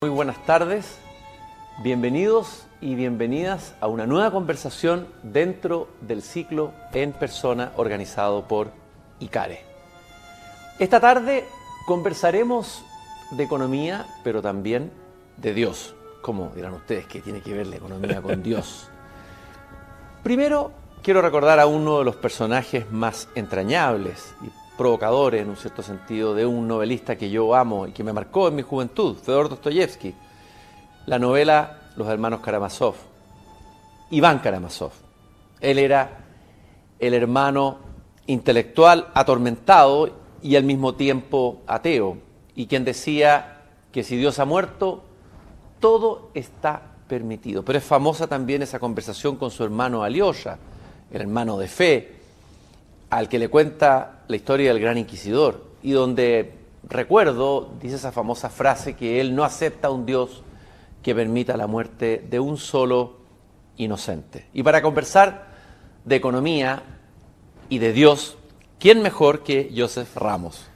Muy buenas tardes, bienvenidos y bienvenidas a una nueva conversación dentro del ciclo en persona organizado por ICARE. Esta tarde conversaremos de economía, pero también de Dios. ¿Cómo dirán ustedes que tiene que ver la economía con Dios? Primero, quiero recordar a uno de los personajes más entrañables y provocadores, en un cierto sentido, de un novelista que yo amo y que me marcó en mi juventud, Fedor Dostoyevsky, la novela Los hermanos Karamazov, Iván Karamazov. Él era el hermano intelectual atormentado y al mismo tiempo ateo, y quien decía que si Dios ha muerto, todo está permitido. Pero es famosa también esa conversación con su hermano Alyosha, el hermano de fe, al que le cuenta la historia del gran inquisidor, y donde recuerdo, dice esa famosa frase, que él no acepta a un Dios que permita la muerte de un solo inocente. Y para conversar de economía y de Dios, ¿quién mejor que Joseph Ramos?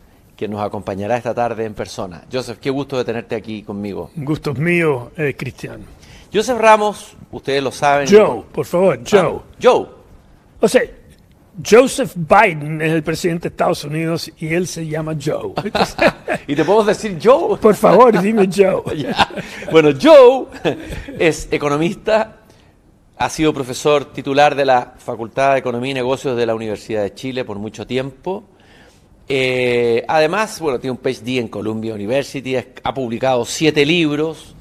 que nos acompañará esta tarde en persona. Joseph, qué gusto de tenerte aquí conmigo. Gusto es mío, eh, Cristian. Joseph Ramos, ustedes lo saben. Joe, por favor, Joe. Ah, Joe. O sea, Joseph Biden es el presidente de Estados Unidos y él se llama Joe. ¿Y te podemos decir Joe? Por favor, dime Joe. Bueno, Joe es economista, ha sido profesor titular de la Facultad de Economía y Negocios de la Universidad de Chile por mucho tiempo. Eh, además, bueno, tiene un PhD en Columbia University, ha publicado siete libros,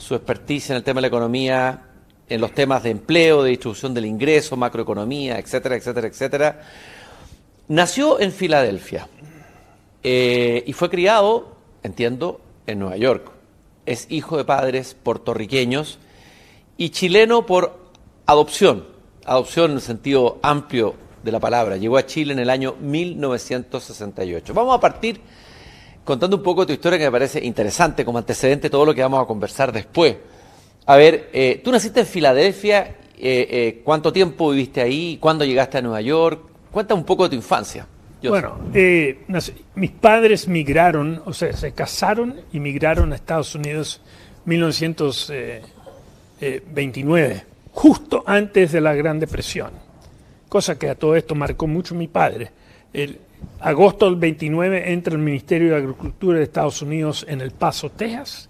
su expertise en el tema de la economía, en los temas de empleo, de distribución del ingreso, macroeconomía, etcétera, etcétera, etcétera. Nació en Filadelfia eh, y fue criado, entiendo, en Nueva York. Es hijo de padres puertorriqueños y chileno por adopción, adopción en el sentido amplio de la palabra. Llegó a Chile en el año 1968. Vamos a partir contando un poco tu historia que me parece interesante como antecedente de todo lo que vamos a conversar después. A ver, eh, tú naciste en Filadelfia, eh, eh, ¿cuánto tiempo viviste ahí? ¿Cuándo llegaste a Nueva York? Cuenta un poco de tu infancia. Bueno, mis padres migraron, o sea, se casaron y migraron a Estados Unidos en 1929, justo antes de la Gran Depresión. Cosa que a todo esto marcó mucho mi padre. Agosto del 29 entra el Ministerio de Agricultura de Estados Unidos en El Paso, Texas,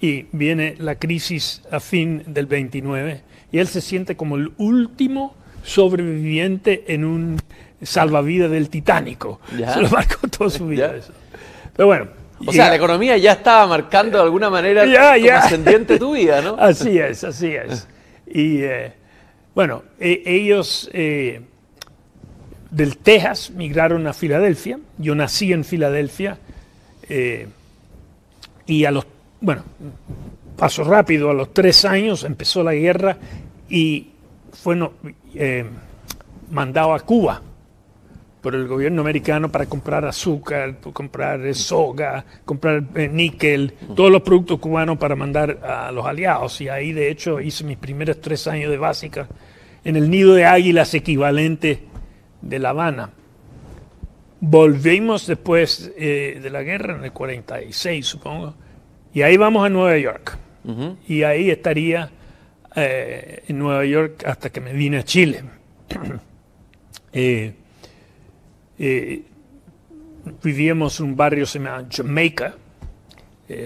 y viene la crisis a fin del 29 y él se siente como el último sobreviviente en un salvavidas del Titánico. Ya. Se lo marcó toda su vida Ya. eso. Pero bueno. O sea, la economía ya estaba marcando de alguna manera Ya, como ascendiente tu vida, ¿no? Así es, así es. Y eh, bueno, e- ellos eh, del Texas migraron a Filadelfia. Yo nací en Filadelfia. eh, y a los, bueno, paso rápido, a los tres años empezó la guerra y fue eh, mandado a Cuba por el gobierno americano para comprar azúcar, comprar eh, soga, comprar níquel, todos los productos cubanos para mandar a los aliados. Y ahí, de hecho, hice mis primeros tres años de básica en el nido de águilas equivalente de La Habana. Volvimos después eh, de la guerra, en el 46, supongo, y ahí vamos a Nueva York. Y ahí estaría eh, en Nueva York hasta que me vine a Chile. Eh, eh, vivíamos en un barrio se llama Jamaica.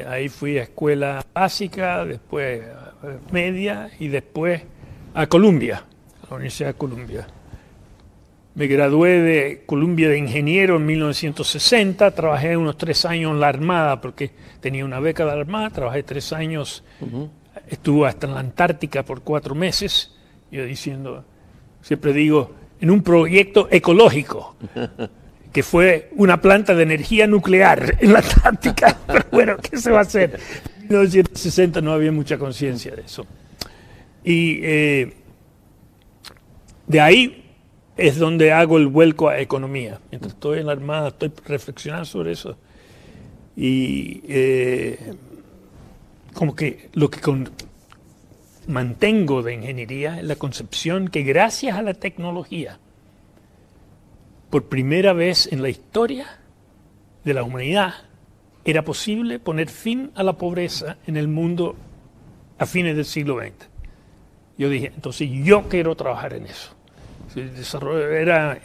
Ahí fui a escuela básica, después media y después a Columbia, a la Universidad de Columbia. Me gradué de Columbia de ingeniero en 1960, trabajé unos tres años en la Armada porque tenía una beca de la Armada, trabajé tres años, estuve hasta en la Antártica por cuatro meses, yo diciendo, siempre digo, en un proyecto ecológico, que fue una planta de energía nuclear en la Antártica. Pero bueno, ¿qué se va a hacer? En 1960 no había mucha conciencia de eso. Y eh, de ahí es donde hago el vuelco a economía. Mientras estoy en la Armada, estoy reflexionando sobre eso. Y eh, como que lo que mantengo de ingeniería es la concepción que gracias a la tecnología, por primera vez en la historia de la humanidad, era posible poner fin a la pobreza en el mundo a fines del siglo XX. Yo dije, entonces yo quiero trabajar en eso. Era,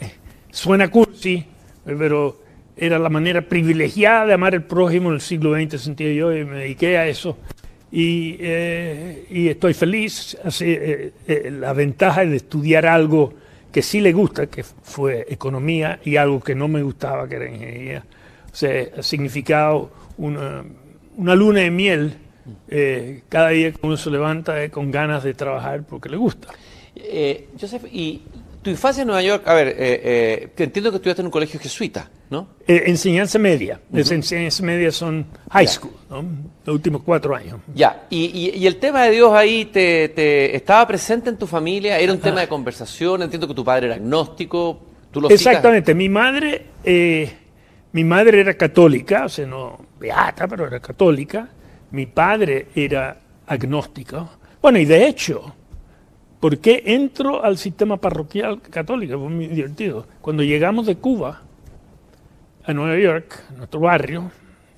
suena cursi, pero era la manera privilegiada de amar al prójimo en el siglo XX, sentía yo, y me dediqué a eso. Y, eh, estoy feliz. Así, eh, eh, la ventaja de estudiar algo que sí le gusta, que fue economía, y algo que no me gustaba, que era ingeniería. O sea, ha significado una, una luna de miel cada día que uno se levanta con ganas de trabajar porque le gusta. Joseph, y tu infancia en Nueva York, a ver, eh, eh, entiendo que estudiaste en un colegio jesuita, ¿no? Eh, enseñanza media. Las enseñanzas medias son high school, ¿no? Los últimos cuatro años. Ya, y, el tema de Dios ahí te, estaba presente en tu familia, era un tema de conversación, entiendo que tu padre era agnóstico, tú lo Exactamente, mi madre, mi madre era católica, o sea, no beata, pero era católica, mi padre era agnóstico. Bueno, y de hecho, ¿Por qué entro al sistema parroquial católico? Fue muy divertido. Cuando llegamos de Cuba a Nueva York, nuestro barrio,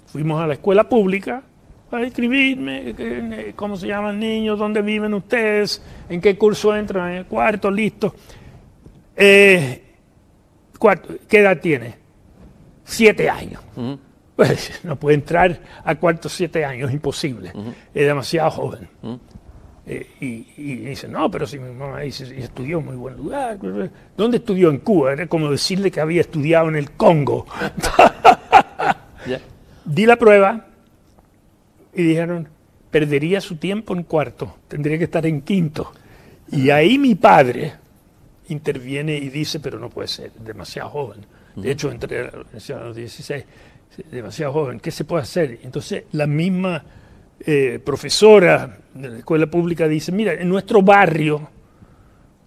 fuimos a la escuela pública a escribirme cómo se llaman niños, dónde viven ustedes, en qué curso entran, en el cuarto, listo. Eh, ¿Qué edad tiene? Siete años. Pues no puede entrar a cuarto siete años, imposible. Es demasiado joven. Eh, y, y, dice, no, pero si mi mamá dice, estudió en muy buen lugar. ¿Dónde estudió? En Cuba. Era como decirle que había estudiado en el Congo. Di la prueba y dijeron, perdería su tiempo en cuarto, tendría que estar en quinto. Y ahí mi padre interviene y dice, pero no puede ser, demasiado joven. De hecho, entré a los 16, demasiado joven, ¿qué se puede hacer? Entonces, la misma eh, profesora de la escuela pública dice, mira, en nuestro barrio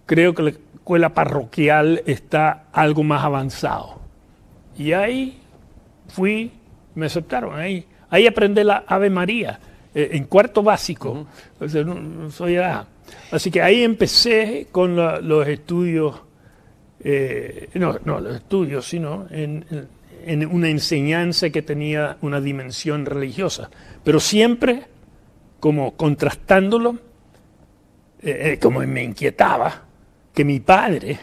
creo que la escuela parroquial está algo más avanzado. Y ahí fui, me aceptaron, ahí, ahí aprendí la Ave María, eh, en cuarto básico. soy Así que ahí empecé con los estudios, eh, no, no los estudios, sino en, en una enseñanza que tenía una dimensión religiosa, pero siempre como contrastándolo, eh, eh, como me inquietaba que mi padre,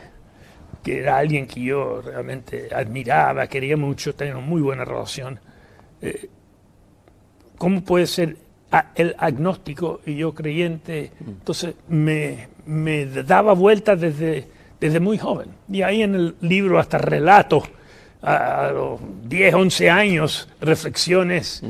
que era alguien que yo realmente admiraba, quería mucho, tenía una muy buena relación, eh, ¿cómo puede ser el agnóstico y yo creyente? Entonces me, me daba vueltas desde, desde muy joven. Y ahí en el libro hasta relatos a, los 10, 11 años, reflexiones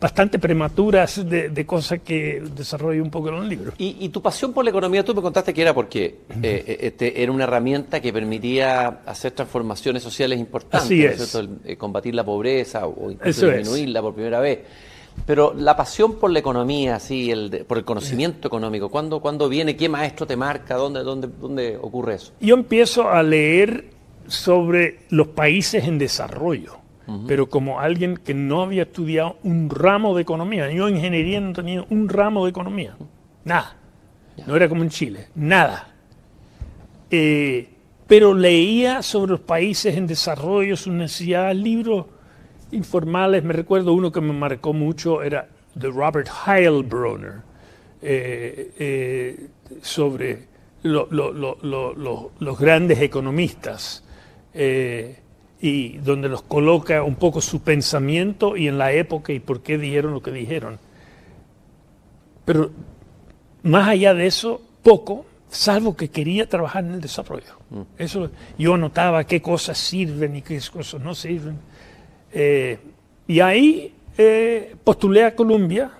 bastante prematuras de, cosas que desarrollo un poco en los libros. ¿Y, tu pasión por la economía, tú me contaste que era porque eh, eh, este, era una herramienta que permitía hacer transformaciones sociales importantes, Así es. Eh, combatir la pobreza o incluso disminuirla por primera vez. Pero la pasión por la economía, sí, el por el conocimiento económico, ¿cuándo, ¿cuándo viene? ¿Qué maestro te marca? ¿Dónde, dónde, ¿Dónde ocurre eso? Yo empiezo a leer sobre los países en desarrollo, pero como alguien que no había estudiado un ramo de economía. Yo en ingeniería no tenía un ramo de economía, nada. No era como en Chile, nada. Eh, pero leía sobre los países en desarrollo, sus necesidades, libros informales. Me recuerdo uno que me marcó mucho, era de Robert Heilbronner, eh, eh, sobre los grandes economistas eh, y donde los coloca un poco su pensamiento y en la época y por qué dijeron lo que dijeron. Pero más allá de eso, poco, salvo que quería trabajar en el desarrollo. Mm. Eso, yo notaba qué cosas sirven y qué cosas no sirven. Eh, y ahí eh, postulé a Columbia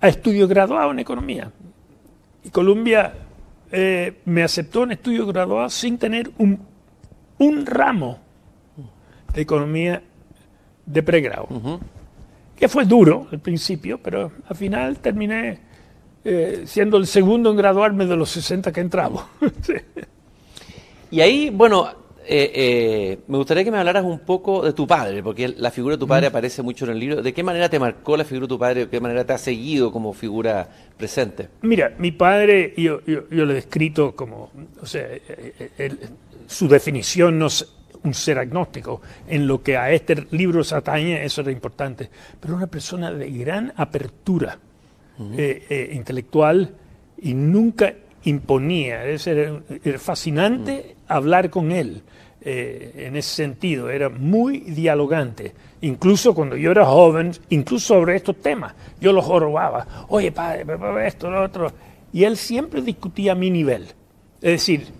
a estudio graduado en economía. Y Columbia me aceptó en estudio graduado sin tener un un ramo de economía de pregrado, que fue duro al principio, pero al final terminé eh, siendo el segundo en graduarme de los 60 que entramos. Y ahí, bueno, eh, eh, me gustaría que me hablaras un poco de tu padre, porque la figura de tu padre aparece mucho en el libro. ¿De qué manera te marcó la figura de tu padre? ¿De qué manera te ha seguido como figura presente? Mira, mi padre, yo, yo, lo he descrito como, o sea, su definición no es un ser agnóstico. En lo que a este libro se atañe, eso era importante. Pero una persona de gran apertura intelectual y nunca imponía. Era, era fascinante hablar con él eh, en ese sentido. Era muy dialogante. Incluso cuando yo era joven, incluso sobre estos temas, yo los jorobaba. Oye, padre, esto, lo otro. Y él siempre discutía a mi nivel. Es decir,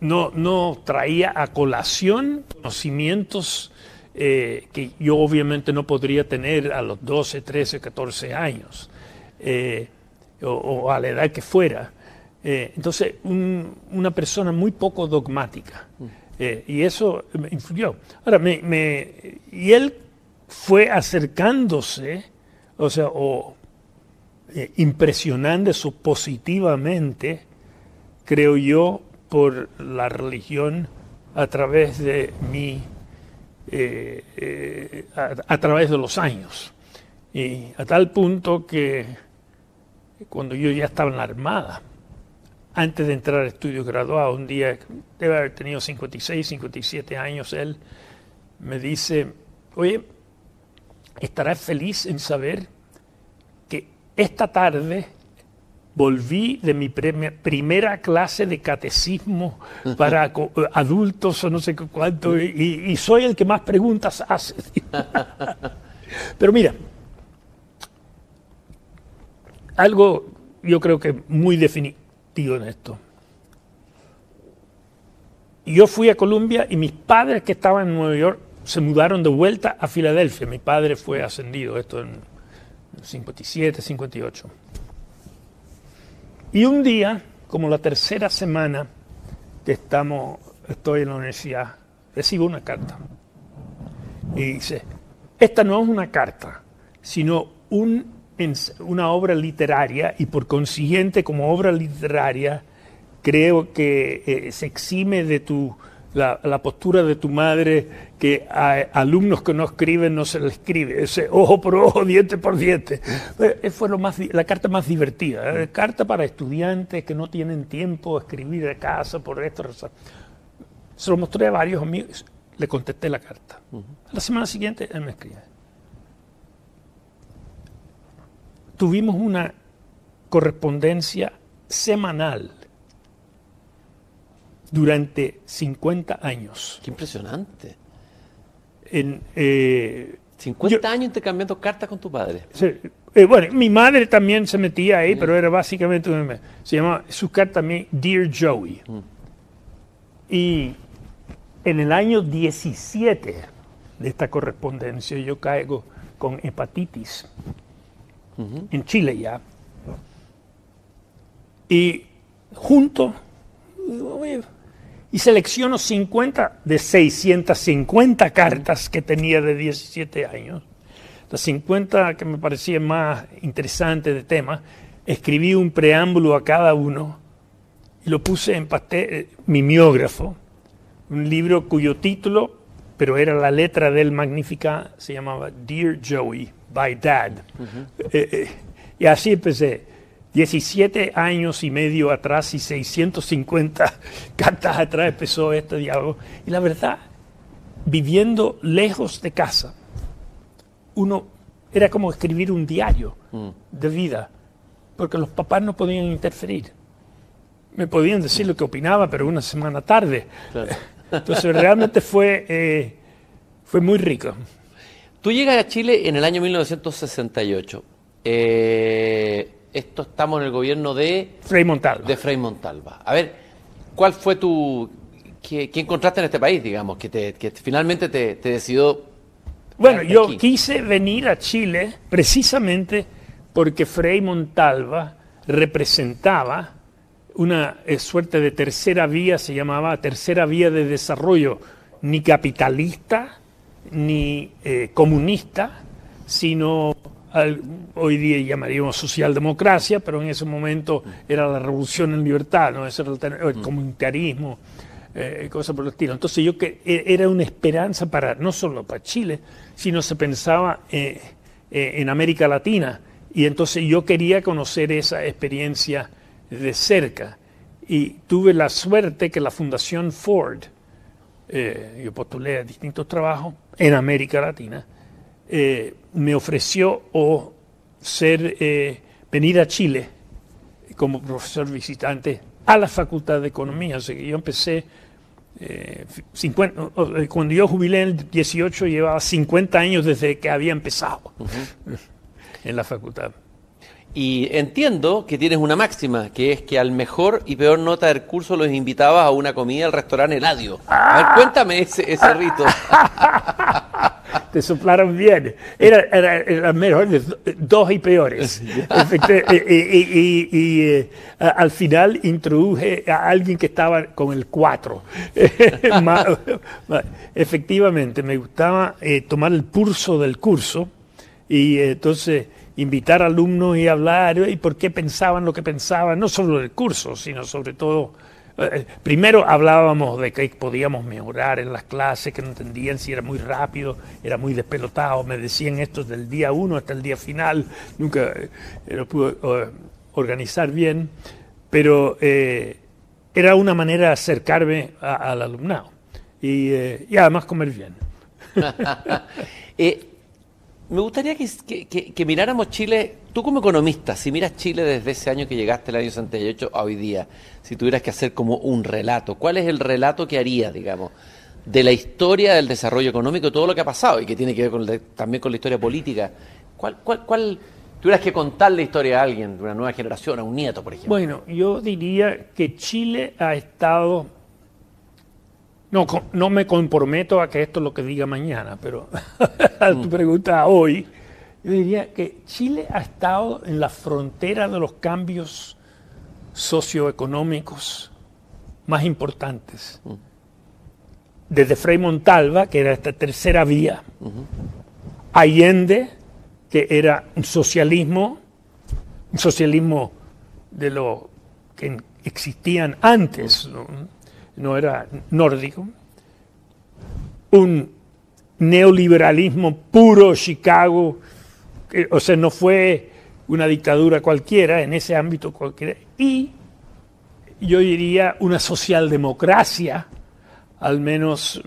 no, no traía a colación conocimientos eh, que yo obviamente no podría tener a los 12, 13, 14 años, eh, o, a la edad que fuera. Eh, entonces, una persona muy poco dogmática. Eh, y eso me influyó. Ahora, me, y él fue acercándose, o sea, o impresionándose positivamente, creo yo, por la religión a través de mi, a, través de los años. Y a tal punto que cuando yo ya estaba en la Armada, antes de entrar al estudio graduado, un día, debe haber tenido 56, 57 años, él me dice, oye, estarás feliz en saber que esta tarde volví de mi primera clase de catecismo para adultos o no sé cuánto, y, soy el que más preguntas hace. Pero mira, algo yo creo que muy definido en esto. Yo fui a Colombia y mis padres que estaban en Nueva York se mudaron de vuelta a Filadelfia. Mi padre fue ascendido, esto en 57, 58. Y un día, como la tercera semana que estamos, estoy en la universidad, recibo una carta. Y dice, esta no es una carta, sino un una obra literaria y por consiguiente como obra literaria creo que eh, se exime de tu la, postura de tu madre que a alumnos que no escriben no se les escribe, ese ojo por ojo, diente por diente. Eh, fue lo más, la carta más divertida, ¿eh? carta para estudiantes que no tienen tiempo de escribir de casa por esto. Se lo mostré a varios amigos, le contesté la carta. La semana siguiente él me escribe tuvimos una correspondencia semanal durante 50 años. Qué impresionante. En, eh, 50 años intercambiando cartas con tu padre. Eh, bueno, mi madre también se metía ahí, pero era básicamente se llamaba su carta también Dear Joey. Mm. Y en el año 17 de esta correspondencia yo caigo con hepatitis en Chile ya. Y junto, y selecciono 50 de 650 cartas que tenía de 17 años, las 50 que me parecían más interesantes de tema, escribí un preámbulo a cada uno y lo puse en pastel, eh, mimeógrafo, un libro cuyo título, pero era la letra del Magnífica, se llamaba Dear Joey by Dad. Eh, eh, y así empecé. 17 años y medio atrás y 650 cartas atrás empezó este diálogo. Y la verdad, viviendo lejos de casa, uno era como escribir un diario mm. de vida, porque los papás no podían interferir. Me podían decir lo que opinaba, pero una semana tarde. Entonces realmente fue, eh, fue muy rico. Tú llegas a Chile en el año 1968. Eh, esto estamos en el gobierno de... Frei Montalva. De Frei Montalva. A ver, ¿cuál fue tu... ¿Qué, encontraste en este país, digamos, que, finalmente te, decidió... Bueno, yo quise venir a Chile precisamente porque Frei Montalva representaba una eh, suerte de tercera vía, se llamaba tercera vía de desarrollo, ni capitalista, ni eh, comunista, sino hoy día llamaríamos socialdemocracia, pero en ese momento era la revolución en libertad, ¿no? Ese era el, mm. comunitarismo. eh, cosas por el estilo. Entonces yo que e, era una esperanza para no solo para Chile, sino se pensaba eh, eh, en América Latina. Y entonces yo quería conocer esa experiencia de cerca. Y tuve la suerte que la Fundación Ford, yo postulé a distintos trabajos en América Latina, me ofreció o ser, venir a Chile como profesor visitante a la Facultad de Economía. Sea que yo empecé, eh, eh, cuando yo jubilé en el 18, llevaba 50 años desde que había empezado en la facultad. Y entiendo que tienes una máxima, que es que al mejor y peor nota del curso los invitabas a una comida al restaurante Eladio. A ver, cuéntame ese, ese rito. te soplaron bien. Era, era, mejor de dos y peores. y, eh, al final introduje a alguien que estaba con el cuatro. Efectivamente, me gustaba eh, tomar el pulso del curso y eh, entonces invitar alumnos y hablar y por qué pensaban lo que pensaban, no solo del curso, sino sobre todo primero hablábamos de que podíamos mejorar en las clases, que no entendían si era muy rápido, era muy despelotado, me decían esto del día uno hasta el día final, nunca eh, lo pude eh, organizar bien, pero era una manera de acercarme al alumnado y, además comer bien. Me gustaría que, miráramos Chile, tú como economista, si miras Chile desde ese año que llegaste, el año 68, a hoy día, si tuvieras que hacer como un relato, ¿cuál es el relato que harías, digamos, de la historia del desarrollo económico, todo lo que ha pasado y que tiene que ver también con la historia política? ¿Cuál, cuál, cuál tuvieras que contar la historia a alguien, de una nueva generación, a un nieto, por ejemplo? Bueno, yo diría que Chile ha estado no, no me comprometo a que esto es lo que diga mañana, pero a tu mm. pregunta hoy, yo diría que Chile ha estado en la frontera de los cambios socioeconómicos más importantes. Mm. Desde Frei Montalva, que era esta tercera vía, Allende, que era un socialismo, un socialismo de lo que existían antes, no era nórdico, un neoliberalismo puro Chicago, o sea, no fue una dictadura cualquiera, en ese ámbito cualquiera, y yo diría una socialdemocracia, al menos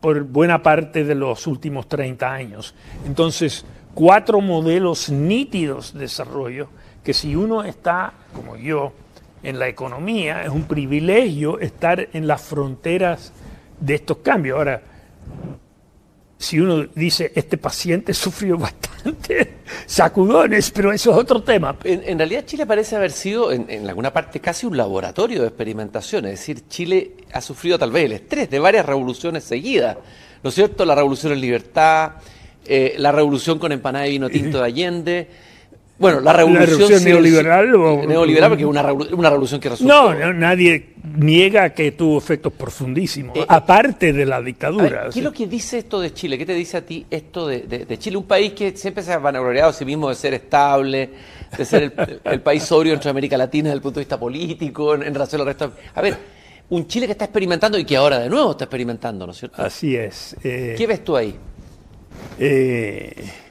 por buena parte de los últimos 30 años. Entonces, cuatro modelos nítidos de desarrollo que si uno está, como yo, en la economía, es un privilegio estar en las fronteras de estos cambios. Ahora, si uno dice, este paciente sufrió bastante sacudones, pero eso es otro tema. En, realidad Chile parece haber sido, en, alguna parte, casi un laboratorio de experimentación. Es decir, Chile ha sufrido tal vez el estrés de varias revoluciones seguidas. ¿No es cierto? La revolución en libertad, eh, la revolución con empanada de vino tinto de Allende bueno, la revolución, neoliberal. neoliberal, porque es una, revolución que resultó. No, nadie niega que tuvo efectos profundísimos, eh, aparte de la dictadura. ¿Qué es lo que dice esto de Chile? ¿Qué te dice a ti esto de, Chile? Un país que siempre se ha vanagloriado a sí mismo de ser estable, de ser el, país sobrio entre América Latina desde el punto de vista político, en, relación al resto. A ver, un Chile que está experimentando y que ahora de nuevo está experimentando, ¿no es cierto? Así es. Eh, ¿Qué ves tú ahí? Eh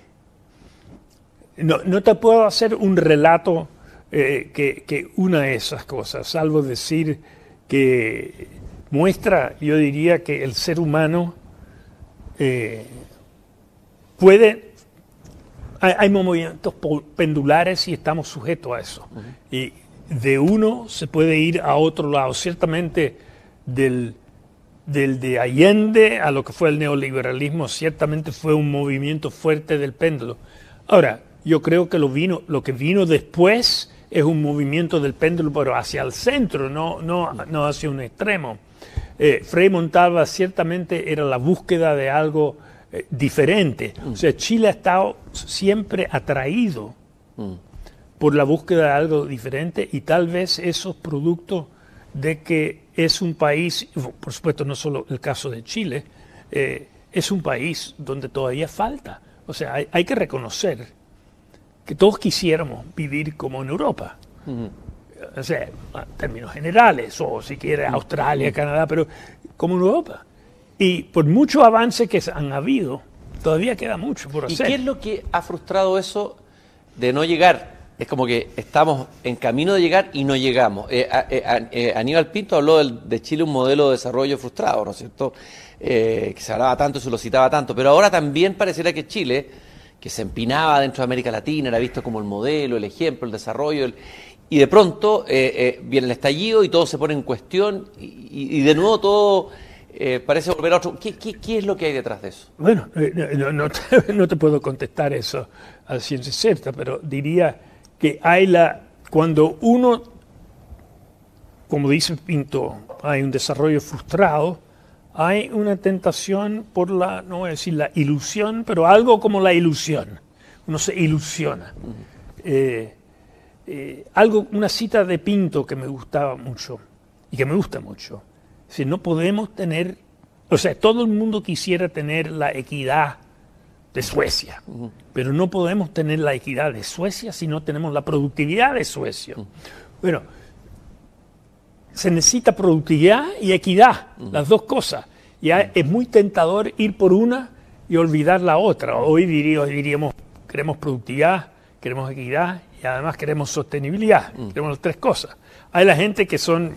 no, no te puedo hacer un relato eh, que, que, una de esas cosas, salvo decir que muestra, yo diría que el ser humano eh, puede, hay, movimientos pendulares y estamos sujetos a eso. Y de uno se puede ir a otro lado. Ciertamente del, del de Allende a lo que fue el neoliberalismo, ciertamente fue un movimiento fuerte del péndulo. Ahora, yo creo que lo, vino, lo que vino después es un movimiento del péndulo, pero hacia el centro, no, no, no hacia un extremo. Eh, Frei Montalva ciertamente era la búsqueda de algo eh, diferente. O sea, Chile ha estado siempre atraído por la búsqueda de algo diferente y tal vez eso es producto de que es un país, por supuesto no solo el caso de Chile, eh, es un país donde todavía falta. O sea, hay, hay que reconocer que todos quisiéramos vivir como en Europa. o sea, en términos generales, o si quiere Australia, Canadá, pero como Europa. Y por mucho avance que han habido, todavía queda mucho por hacer. ¿Y qué es lo que ha frustrado eso de no llegar? Es como que estamos en camino de llegar y no llegamos. Eh, eh, eh, Aníbal Pinto habló de Chile un modelo de desarrollo frustrado, ¿no es cierto? que se hablaba tanto, se lo citaba tanto, pero ahora también pareciera que Chile, que se empinaba dentro de América Latina, era visto como el modelo, el ejemplo, el desarrollo, y de pronto viene el estallido y todo se pone en cuestión y de nuevo todo eh, parece volver a otro. ¿Qué, es lo que hay detrás de eso? Bueno, eh, no, te, puedo contestar eso a ciencia cierta, pero diría que hay la. Cuando uno, como dice Pinto, hay un desarrollo frustrado, hay una tentación por la, no voy a decir la ilusión, pero algo como la ilusión. Uno se ilusiona. Eh, algo, una cita de Pinto que me gustaba mucho y que me gusta mucho si no podemos tener, o sea, todo el mundo quisiera tener la equidad de Suecia, pero no podemos tener la equidad de Suecia si no tenemos la productividad de Suecia. Bueno, se necesita productividad y equidad, las dos cosas. Ya es muy tentador ir por una y olvidar la otra. Hoy diríamos, queremos productividad, queremos equidad y además queremos sostenibilidad. Queremos las tres cosas. Hay la gente que son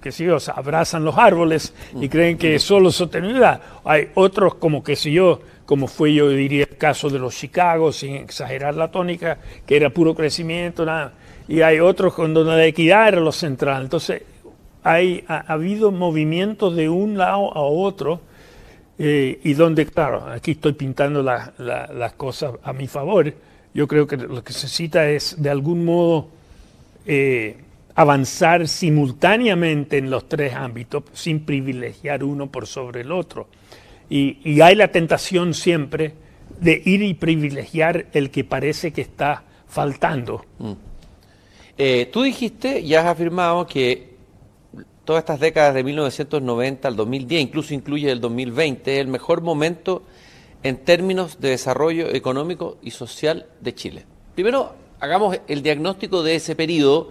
que si yo, abrazan los árboles y creen que es solo sostenibilidad. Hay otros como que si yo, como fue yo diría el caso de los Chicago, sin exagerar la tónica, que era puro crecimiento, nada. Y hay otros donde la equidad era lo central. Entonces, hay, ha, habido movimientos de un lado a otro eh, y donde, claro, aquí estoy pintando las cosas a mi favor. Yo creo que lo que se necesita es, de algún modo, eh, avanzar simultáneamente en los tres ámbitos sin privilegiar uno por sobre el otro. Y, hay la tentación siempre de ir y privilegiar el que parece que está faltando. Mm. Eh, tú dijiste y has afirmado que todas estas décadas de 1990 al 2010, incluso incluye el 2020, es el mejor momento en términos de desarrollo económico y social de Chile. Primero, hagamos el diagnóstico de ese periodo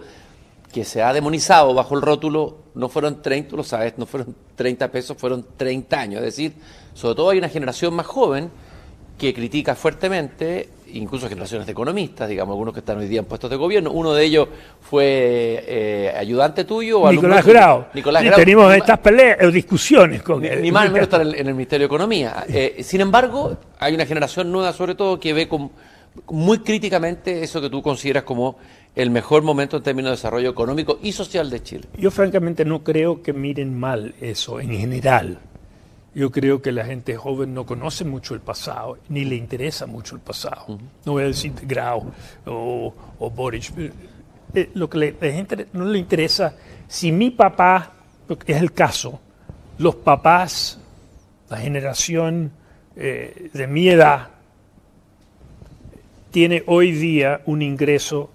que se ha demonizado bajo el rótulo, no fueron 30, lo sabes, no fueron 30 pesos, fueron 30 años. Es decir, sobre todo hay una generación más joven que critica fuertemente, incluso generaciones de economistas, digamos, algunos que están hoy día en puestos de gobierno. Uno de ellos fue eh, ayudante tuyo. O Nicolás Grau. Nicolás Grau. Tenemos estas peleas discusiones con él. Ni más ni menos estar en, el Ministerio de Economía. Eh, sin embargo, hay una generación nueva, sobre todo, que ve con, muy críticamente eso que tú consideras como el mejor momento en términos de desarrollo económico y social de Chile. Yo francamente no creo que miren mal eso en general. Yo creo que la gente joven no conoce mucho el pasado, ni le interesa mucho el pasado. No voy a decir Grau o, o Boric. Eh, lo que la gente no le interesa, si mi papá, es el caso, los papás, la generación eh, de mi edad, tiene hoy día un ingreso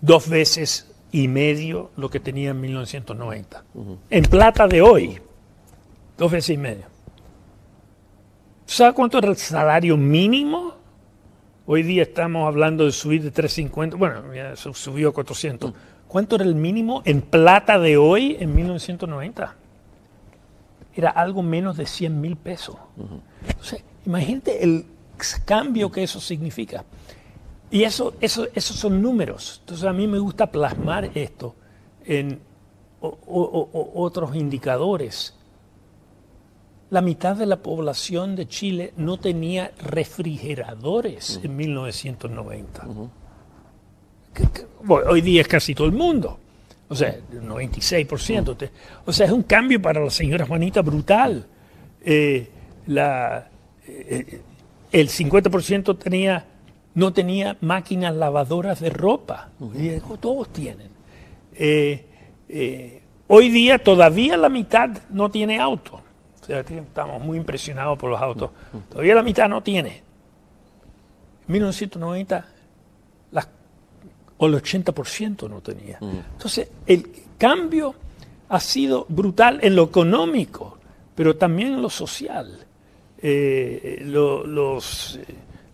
dos veces y medio lo que tenía en 1990. En plata de hoy, dos veces y medio. ¿Sabe cuánto era el salario mínimo? Hoy día estamos hablando de subir de 350, bueno, ya subió a 400. ¿Cuánto era el mínimo en plata de hoy en 1990? Era algo menos de 100 mil pesos. imagínate el cambio que eso significa. Y eso, eso, esos son números. Entonces a mí me gusta plasmar esto en otros indicadores. La mitad de la población de Chile no tenía refrigeradores en 1990. hoy día es casi todo el mundo. O sea, 96%. O sea, es un cambio para la señora Juanita brutal. Eh, la, eh, el 50% tenía no tenía máquinas lavadoras de ropa. Todos tienen. Eh, eh, hoy día todavía la mitad no tiene auto. Estamos muy impresionados por los autos. Todavía la mitad no tiene. En 1990 o el 80% no tenía. Entonces, el cambio ha sido brutal en lo económico, pero también en lo social. Eh, los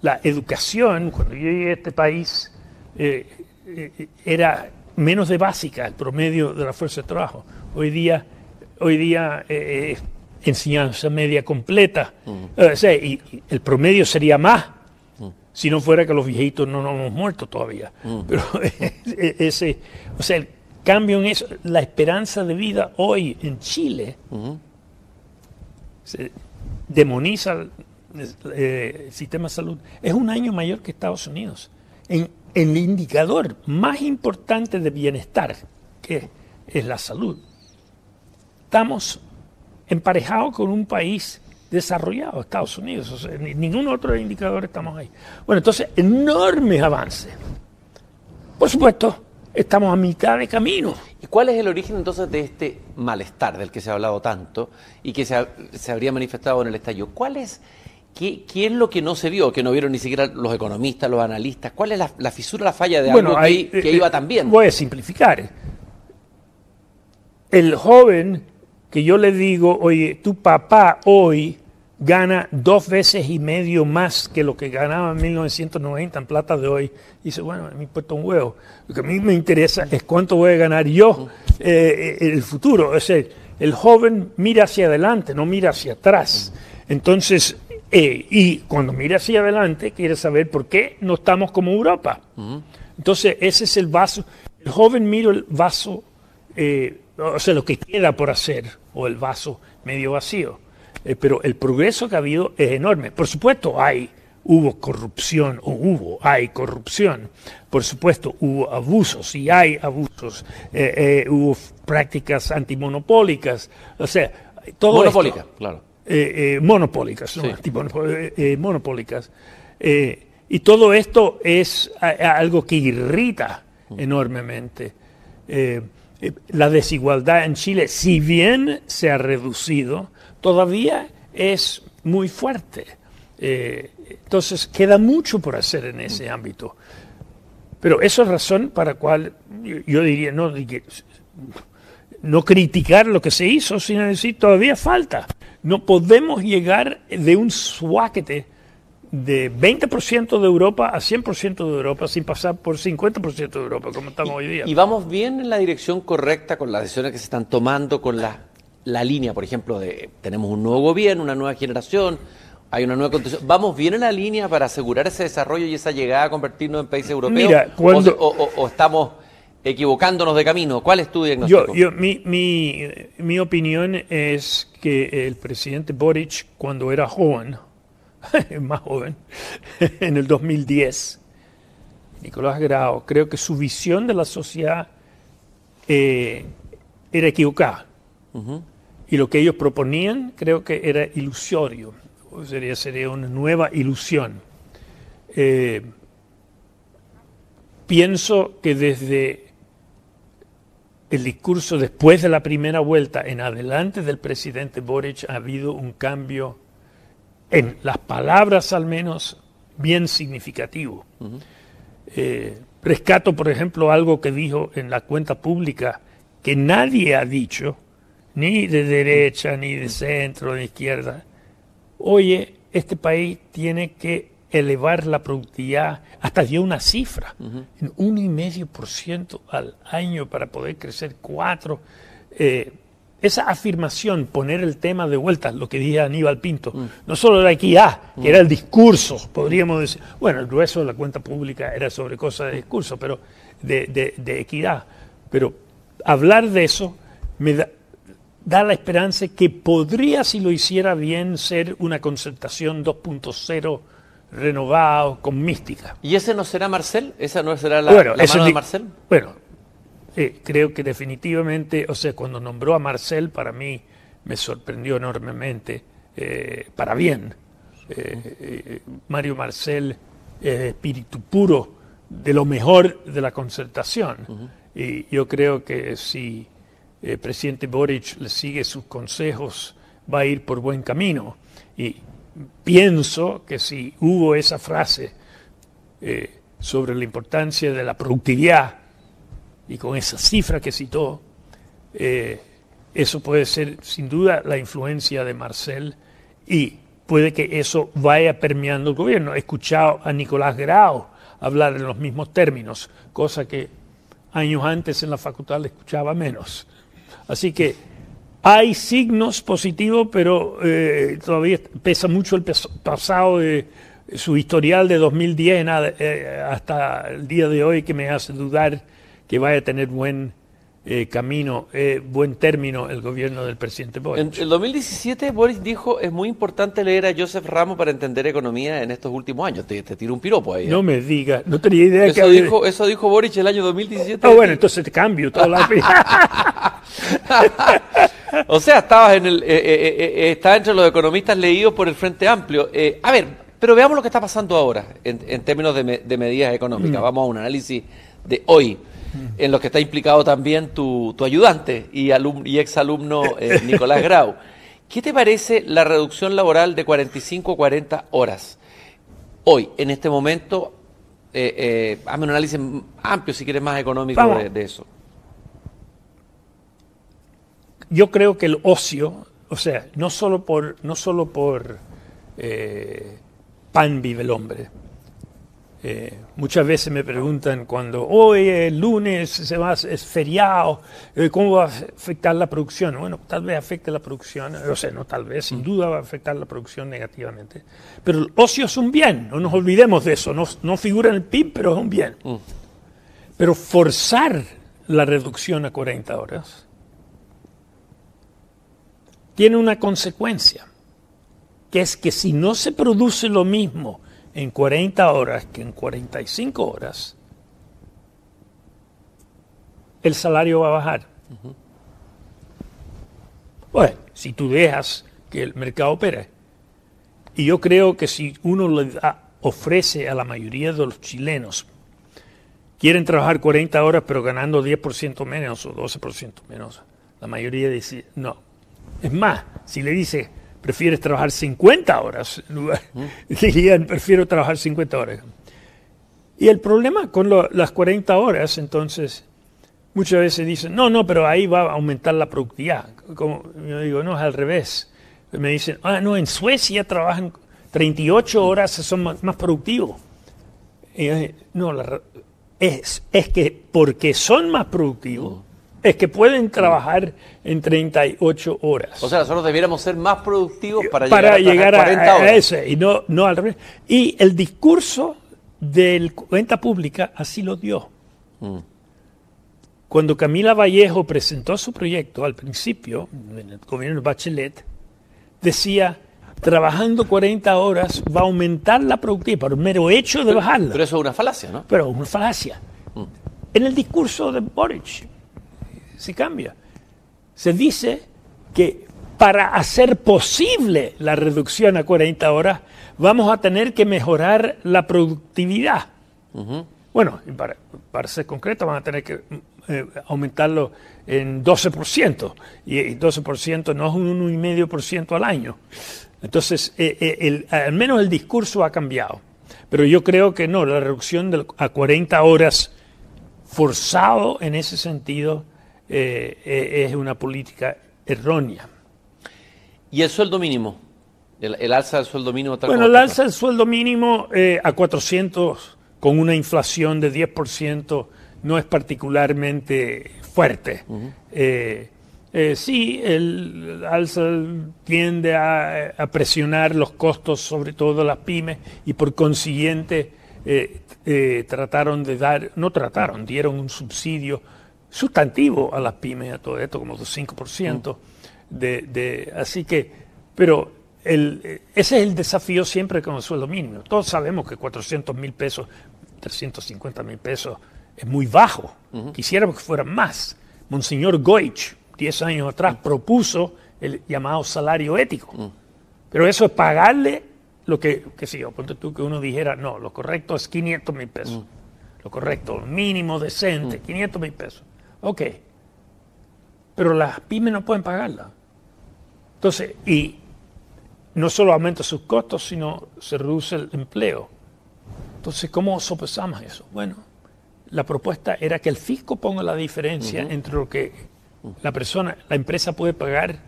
la educación, cuando yo llegué a este país, eh, eh, era menos de básica el promedio de la fuerza de trabajo. Hoy día, hoy día eh, enseñanza media completa. o sea, y, el promedio sería más si no fuera que los viejitos no nos hemos muerto todavía. Pero ese, o sea, el cambio en eso, la esperanza de vida hoy en Chile se demoniza eh, el, sistema de salud. Es un año mayor que Estados Unidos. En, en el indicador más importante de bienestar, que es la salud, estamos emparejados con un país desarrollado, Estados Unidos. O sea, ningún otro indicador estamos ahí. Bueno, entonces, enormes avances. Por supuesto, estamos a mitad de camino. ¿Y cuál es el origen entonces de este malestar del que se ha hablado tanto y que se, se habría manifestado en el estallido? ¿Cuál es, qué, es lo que no se vio, que no vieron ni siquiera los economistas, los analistas? ¿Cuál es la, fisura, la falla de algo que, que iba tan bien? Voy a simplificar. El joven que yo le digo, oye, tu papá hoy gana dos veces y medio más que lo que ganaba en 1990 en plata de hoy. dice, bueno, me importa un huevo. Lo que a mí me interesa es cuánto voy a ganar yo eh, en el futuro. O sea, el joven mira hacia adelante, no mira hacia atrás. Entonces, eh, y cuando mira hacia adelante, quiere saber por qué no estamos como Europa. Entonces, ese es el vaso. El joven mira el vaso eh, o sea, lo que queda por hacer, o el vaso medio vacío. Eh, pero el progreso que ha habido es enorme. Por supuesto, hay, hubo corrupción, o hubo, hay corrupción. Por supuesto, hubo abusos, y hay abusos. Eh, eh, hubo prácticas antimonopólicas. O sea, todo Monopólicas, claro. monopólicas, no, monopólicas. y todo esto es algo que irrita enormemente. Eh, la desigualdad en Chile, si bien se ha reducido, todavía es muy fuerte. Eh, entonces, queda mucho por hacer en ese ámbito. Pero eso es razón para cual yo, diría, no, no criticar lo que se hizo, sino decir, todavía falta. No podemos llegar de un suáquete de 20% de Europa a 100% de Europa sin pasar por 50% de Europa, como estamos hoy día. Y vamos bien en la dirección correcta con las decisiones que se están tomando, con la, la línea, por ejemplo, de tenemos un nuevo gobierno, una nueva generación, hay una nueva constitución. ¿Vamos bien en la línea para asegurar ese desarrollo y esa llegada a convertirnos en país europeo? Mira, cuando... o, estamos equivocándonos de camino? ¿Cuál es tu diagnóstico? Yo, mi, mi, mi opinión es que el presidente Boric, cuando era joven, más joven, en el 2010, Nicolás Grau, creo que su visión de la sociedad eh, era equivocada. Y lo que ellos proponían creo que era ilusorio, sería, sería una nueva ilusión. Eh, pienso que desde el discurso después de la primera vuelta en adelante del presidente Boric ha habido un cambio en las palabras al menos, bien significativo. Eh, rescato, por ejemplo, algo que dijo en la cuenta pública que nadie ha dicho, ni de derecha, ni de centro, ni de izquierda. Oye, este país tiene que elevar la productividad, hasta dio una cifra, en un y medio por ciento al año para poder crecer cuatro. Eh, esa afirmación, poner el tema de vuelta, lo que dije Aníbal Pinto, mm. no solo era equidad, que mm. era el discurso, podríamos decir, bueno, el grueso de la cuenta pública era sobre cosas de discurso, pero de, equidad. Pero hablar de eso me da, da, la esperanza que podría, si lo hiciera bien, ser una concertación 2.0 renovado, con mística. ¿Y ese no será Marcel? ¿Esa no será la, la mano de Marcel? Bueno, creo que definitivamente, o sea, cuando nombró a Marcel, para mí me sorprendió enormemente, eh, para bien. Eh, eh, Mario Marcel es espíritu puro de lo mejor de la concertación. Y yo creo que si el presidente Boric le sigue sus consejos, va a ir por buen camino. Y pienso que si hubo esa frase sobre la importancia de la productividad, y con esa cifra que citó, eh, eso puede ser sin duda la influencia de Marcel y puede que eso vaya permeando el gobierno. He escuchado a Nicolás Grau hablar en los mismos términos, cosa que años antes en la facultad le escuchaba menos. Así que hay signos positivos, pero eh, todavía pesa mucho el pasado su historial de 2010 eh, hasta el día de hoy que me hace dudar que vaya a tener buen eh, camino, eh, buen término el gobierno del presidente Boric. En el 2017 Boris dijo es muy importante leer a Joseph Ramos para entender economía en estos últimos años. Te, tiro un piropo ahí. No me digas, no tenía idea eso que dijo, Eso dijo Boric el año 2017. Ah, bueno, entonces te cambio toda la O sea, estabas en el, eh, estaba entre los economistas leídos por el Frente Amplio. a ver, pero veamos lo que está pasando ahora en, términos de, medidas económicas. Mm. Vamos a un análisis de hoy en lo que está implicado también tu, ayudante y, y exalumno eh, Nicolás Grau. ¿Qué te parece la reducción laboral de 45 a 40 horas? Hoy, en este momento, eh, eh, hazme un análisis amplio, si quieres, más económico de, eso. Yo creo que el ocio, o sea, no solo por, no solo por pan vive el hombre, eh, muchas veces me preguntan cuando hoy es lunes se va, es feriado, eh, ¿cómo va a afectar la producción? Bueno, tal vez afecte la producción, o sea, no tal vez, sin duda va a afectar la producción negativamente. Pero el ocio es un bien, no nos olvidemos de eso, no, figura en el PIB, pero es un bien. Mm. Pero forzar la reducción a 40 horas tiene una consecuencia, que es que si no se produce lo mismo, en 40 horas que en 45 horas, el salario va a bajar. Bueno, si tú dejas que el mercado opere. Y yo creo que si uno le ofrece a la mayoría de los chilenos, quieren trabajar 40 horas pero ganando 10% menos o 12% menos, la mayoría dice no. Es más, si le dice prefieres trabajar 50 horas. Dirían, prefiero trabajar 50 horas. Y el problema con las 40 horas, entonces, muchas veces dicen, no, no, pero ahí va a aumentar la productividad. Como yo digo, no, es al revés. Me dicen, ah, no, en Suecia trabajan 38 horas, son más, productivos. no, es, es que porque son más productivos, es que pueden trabajar en 38 horas. O sea, nosotros debiéramos ser más productivos para, llegar, a, 40 horas. ese y no, no al revés. Y el discurso del cuenta pública así lo dio. Mm. Cuando Camila Vallejo presentó su proyecto al principio, en el gobierno de Bachelet, decía, trabajando 40 horas va a aumentar la productividad por el mero hecho de bajarla. Pero eso es una falacia, ¿no? Pero una falacia. Mm. En el discurso de Boric, se cambia. Se dice que para hacer posible la reducción a 40 horas, vamos a tener que mejorar la productividad. Bueno, para, para, ser concreto, van a tener que eh, aumentarlo en 12%, y, 12% no es un 1,5% al año. Entonces, eh, eh, al menos el discurso ha cambiado. Pero yo creo que no, la reducción a 40 horas forzado en ese sentido eh, eh, es una política errónea. ¿Y el sueldo mínimo? ¿El, alza del sueldo mínimo? bueno, el alza del sueldo mínimo eh, a 400 con una inflación de 10% no es particularmente fuerte. sí, el alza tiende a, presionar los costos, sobre todo las pymes, y por consiguiente trataron de dar, no trataron, dieron un subsidio sustantivo a las pymes, a todo esto, como 5%. De, de, así que, pero el, ese es el desafío siempre con el sueldo mínimo. Todos sabemos que 400 mil pesos, 350 mil pesos es muy bajo. Quisiéramos que fueran más. Monseñor Goich, 10 años atrás, propuso el llamado salario ético. Pero eso es pagarle lo que, que si yo, ponte tú que uno dijera, no, lo correcto es 500 mil pesos. Lo correcto, mínimo decente, 500 mil pesos. Ok. Pero las pymes no pueden pagarla. Entonces, y no solo aumenta sus costos, sino se reduce el empleo. Entonces, ¿cómo sopesamos eso? Bueno, la propuesta era que el fisco ponga la diferencia entre lo que la persona, la empresa puede pagar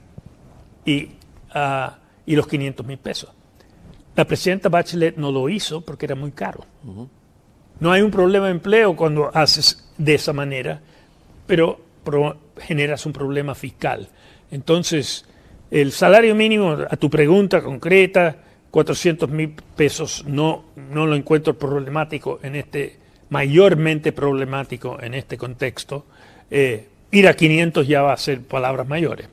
y, ah, y los 500 mil pesos. La presidenta Bachelet no lo hizo porque era muy caro. No hay un problema de empleo cuando haces de esa manera, pero generas un problema fiscal. Entonces, el salario mínimo, a tu pregunta concreta, 400 mil pesos, no, no lo encuentro problemático en este, mayormente problemático en este contexto. Eh, ir a 500 ya va a ser palabras mayores.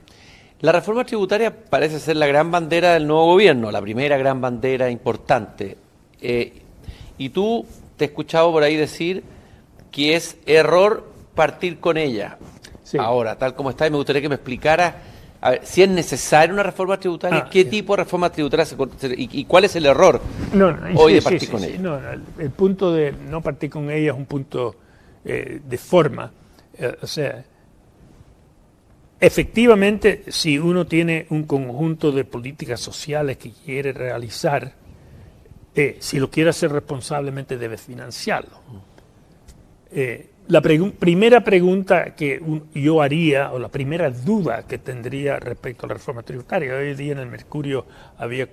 La reforma tributaria parece ser la gran bandera del nuevo gobierno, la primera gran bandera importante. Eh, y tú te he escuchado por ahí decir que es error partir con ella. Ahora, tal como está, me gustaría que me explicara si es necesaria una reforma tributaria, ah, qué tipo de reforma tributaria y, cuál es el error hoy de partir con ella. el punto de no partir con ella es un punto eh, de forma. Eh, o sea, efectivamente, si uno tiene un conjunto de políticas sociales que quiere realizar, eh, si lo quiere hacer responsablemente debe financiarlo. Eh, la primera pregunta que yo haría, o la primera duda que tendría respecto a la reforma tributaria, hoy día en el Mercurio había,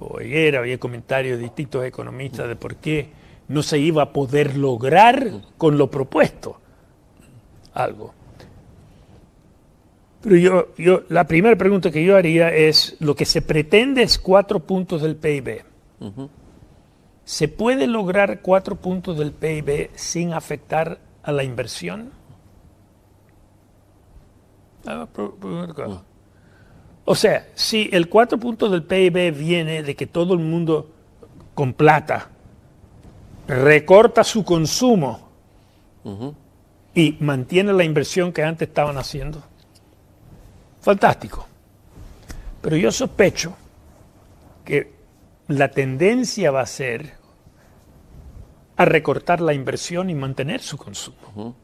o ayer había comentarios de distintos economistas de por qué no se iba a poder lograr con lo propuesto algo. Pero yo, yo, la primera pregunta que yo haría es, lo que se pretende es cuatro puntos del PIB. ¿Se puede lograr cuatro puntos del PIB sin afectar a la inversión? Ah, ah. O sea, si el cuatro puntos del PIB viene de que todo el mundo con plata recorta su consumo y mantiene la inversión que antes estaban haciendo, fantástico. Pero yo sospecho que la tendencia va a ser a recortar la inversión y mantener su consumo.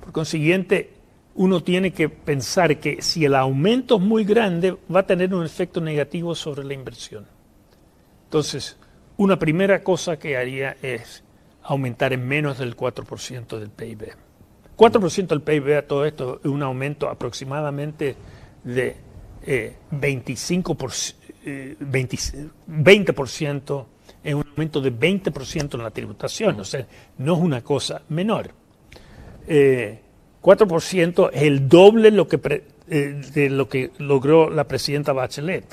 Por consiguiente, uno tiene que pensar que si el aumento es muy grande, va a tener un efecto negativo sobre la inversión. Entonces, una primera cosa que haría es aumentar en menos del 4% del PIB. 4% del PIB a todo esto es un aumento aproximadamente de 25%, eh, 20%, es un aumento de 20% en la tributación, o sea, no es una cosa menor. 4% eh, es el doble lo que eh, de lo que logró la presidenta Bachelet.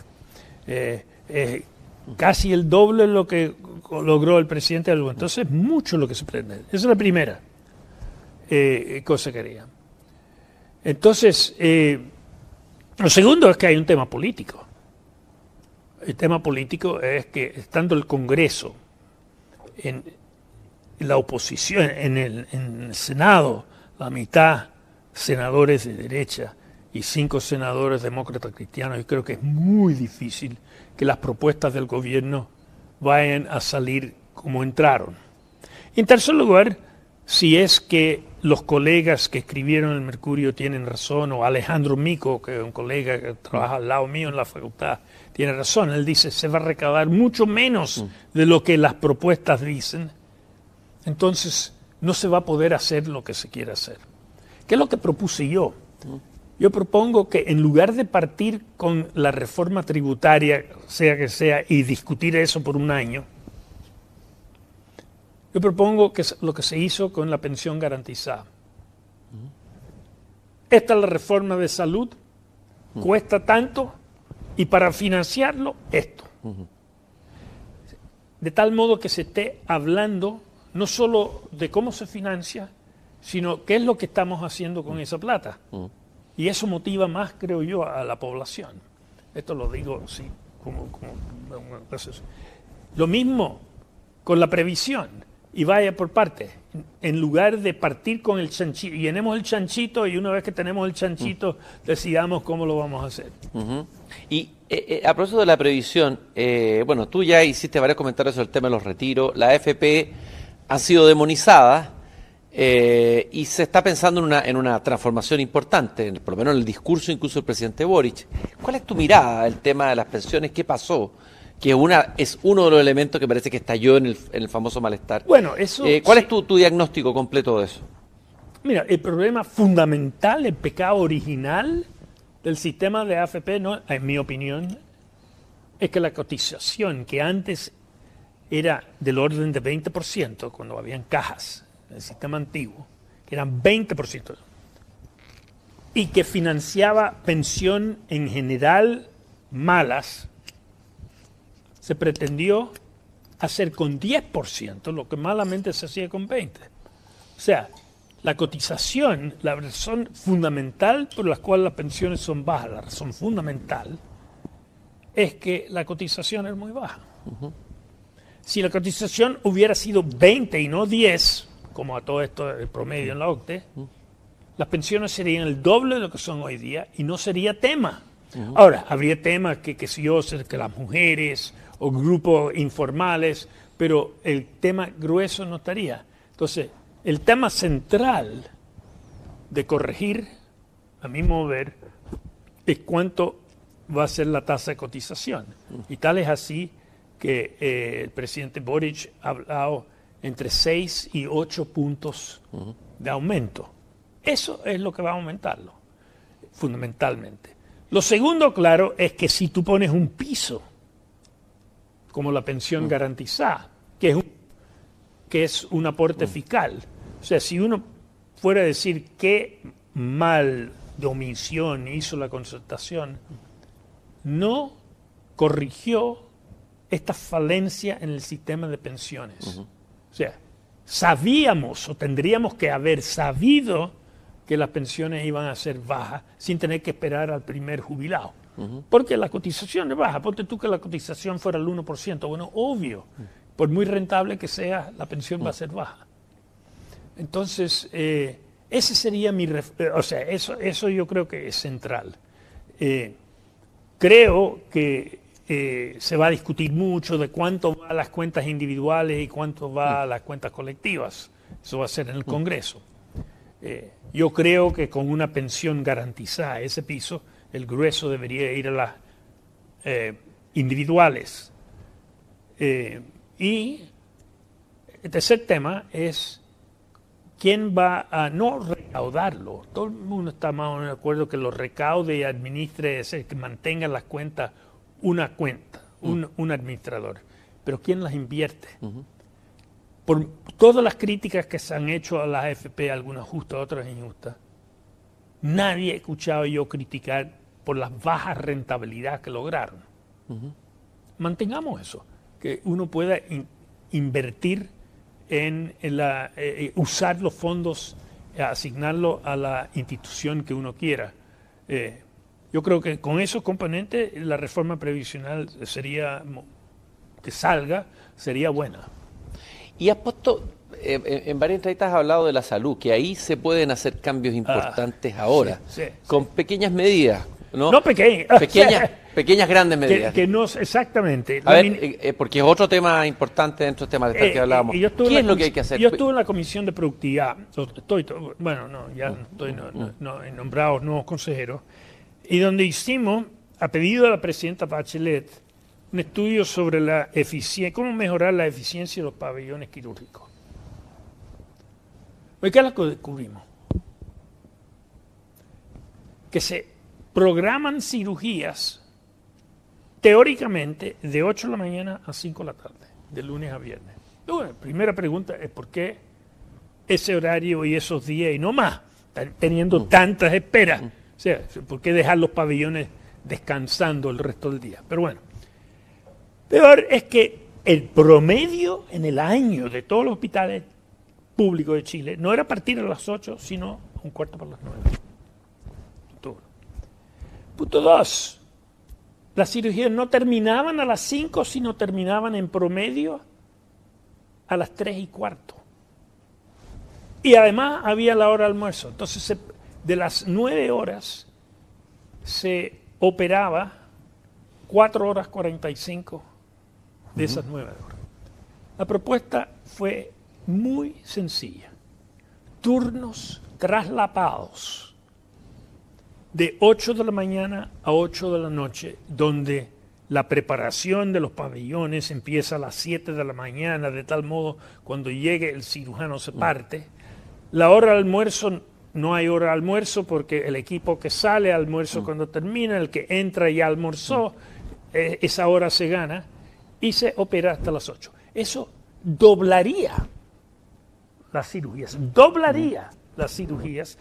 casi el doble lo que logró el presidente Alba. Entonces, mucho lo que se prende. Esa es la primera cosa que haría. Entonces, lo segundo es que hay un tema político. El tema político es que estando el Congreso en la oposición, en el, Senado, la mitad senadores de derecha y cinco senadores demócratas cristianos, yo creo que es muy difícil que las propuestas del gobierno vayan a salir como entraron. En tercer lugar, si es que los colegas que escribieron el Mercurio tienen razón, o Alejandro Mico, que es un colega que trabaja al lado mío en la facultad, tiene razón. Él dice, se va a recaudar mucho menos mm. de lo que las propuestas dicen. Entonces, no se va a poder hacer lo que se quiere hacer. ¿Qué es lo que propuse yo? Mm. Yo propongo que en lugar de partir con la reforma tributaria, sea que sea, y discutir eso por un año, yo propongo que lo que se hizo con la pensión garantizada. Esta es la reforma de salud, cuesta tanto y para financiarlo esto. De tal modo que se esté hablando no solo de cómo se financia, sino qué es lo que estamos haciendo con esa plata. Y eso motiva más, creo yo, a la población. Esto lo digo así, como, como lo mismo con la previsión y vaya por parte. En lugar de partir con el chanchito, llenemos el chanchito y una vez que tenemos el chanchito, decidamos cómo lo vamos a hacer. Y eh, eh, a propósito de la previsión, eh, bueno, tú ya hiciste varios comentarios sobre el tema de los retiros. La AFP ha sido demonizada y se está pensando en una, en una transformación importante, por lo menos en el discurso incluso del presidente Boric. ¿Cuál es tu mirada al tema de las pensiones? ¿Qué pasó? que una, es uno de los elementos que parece que estalló en el, en el famoso malestar. Bueno, eso. Eh, ¿Cuál es tu, tu, diagnóstico completo de eso? Mira, el problema fundamental, el pecado original del sistema de AFP, en mi opinión, es que la cotización que antes era del orden de 20% cuando habían cajas en el sistema antiguo, que eran 20%, y que financiaba pensión en general malas, se pretendió hacer con 10% lo que malamente se hacía con 20%. O sea, la cotización, la razón fundamental por la cual las pensiones son bajas, la razón fundamental, es que la cotización es muy baja. Si la cotización hubiera sido 20 y no 10, como a todo esto el promedio en la OCTE, las pensiones serían el doble de lo que son hoy día y no sería tema. Ahora, habría temas que, que si yo, que las mujeres o grupos informales, pero el tema grueso no estaría. Entonces, el tema central de corregir, a mi mover, es cuánto va a ser la tasa de cotización. Y tal es así que eh, el presidente Boric ha hablado entre 6 y 8 puntos de aumento. Eso es lo que va a aumentarlo, fundamentalmente. Lo segundo, claro, es que si tú pones un piso, como la pensión garantizada, que es un, que es un aporte fiscal, o sea, si uno fuera a decir qué mal de omisión hizo la concertación, no corrigió esta falencia en el sistema de pensiones. O sea, sabíamos o tendríamos que haber sabido que las pensiones iban a ser bajas sin tener que esperar al primer jubilado. Porque la cotización es baja. Ponte tú que la cotización fuera el 1%. Bueno, obvio, por muy rentable que sea, la pensión va a ser baja. Entonces, eh, ese sería mi... O sea, eso, eso yo creo que es central. Eh, creo que eh, se va a discutir mucho de cuánto va a las cuentas individuales y cuánto va a las cuentas colectivas. Eso va a ser en el Congreso. yo creo que con una pensión garantizada, ese piso, el grueso debería ir a las individuales. y el tercer tema es ¿quién va a no recaudarlo? Todo el mundo está más o menos de acuerdo que lo recaude y administre, que mantenga las cuentas una cuenta, un, mm. administrador. Pero ¿quién las invierte? Por todas las críticas que se han hecho a la AFP, algunas justas, otras injustas, nadie he escuchado yo criticar por las bajas rentabilidades que lograron. Mantengamos eso, que uno pueda invertir en, la, eh, eh, usar los fondos, eh, asignarlo a la institución que uno quiera. yo creo que con esos componentes la reforma previsional sería, que salga, sería buena. Y has puesto, en varias entrevistas has hablado de la salud, que ahí se pueden hacer cambios ah, importantes ahora, con pequeñas medidas. No, no pequeñas. Grandes medidas. Que, no, exactamente. A ver, eh, eh, porque es otro tema importante dentro del tema de que eh, hablábamos. ¿Qué es lo que hay que hacer? Yo estuve en la Comisión de Productividad, estoy, bueno, no, ya estoy mm, no, mm. nombrado nuevos consejeros, y donde hicimos, a pedido de la presidenta Bachelet, un estudio sobre la eficiencia, cómo mejorar la eficiencia de los pabellones quirúrgicos. ¿Qué es lo que descubrimos? Que se programan cirugías teóricamente de 8 de la mañana a 5 de la tarde, de lunes a viernes. la primera pregunta es por qué ese horario y esos días y no más, teniendo mm. tantas esperas. Mm. O sea, ¿por qué dejar los pabellones descansando el resto del día? Pero bueno, peor es que el promedio en el año de todos los hospitales públicos de Chile no era a partir de las 8, sino un cuarto para las 9. Punto 2. Las cirugías no terminaban a las 5, sino terminaban en promedio a las 3 y cuarto. Y además había la hora de almuerzo. Entonces, de las 9 horas se operaba 4 horas 45 de esas 9 horas. La propuesta fue muy sencilla. Turnos traslapados de 8 de la mañana a 8 de la noche, donde la preparación de los pabellones empieza a las 7 de la mañana, de tal modo cuando llegue el cirujano se parte. La hora de almuerzo, no hay hora de almuerzo porque el equipo que sale almuerzo mm. cuando termina, el que entra y almorzó, eh, esa hora se gana y se opera hasta las 8. eso doblaría las cirugías, doblaría las cirugías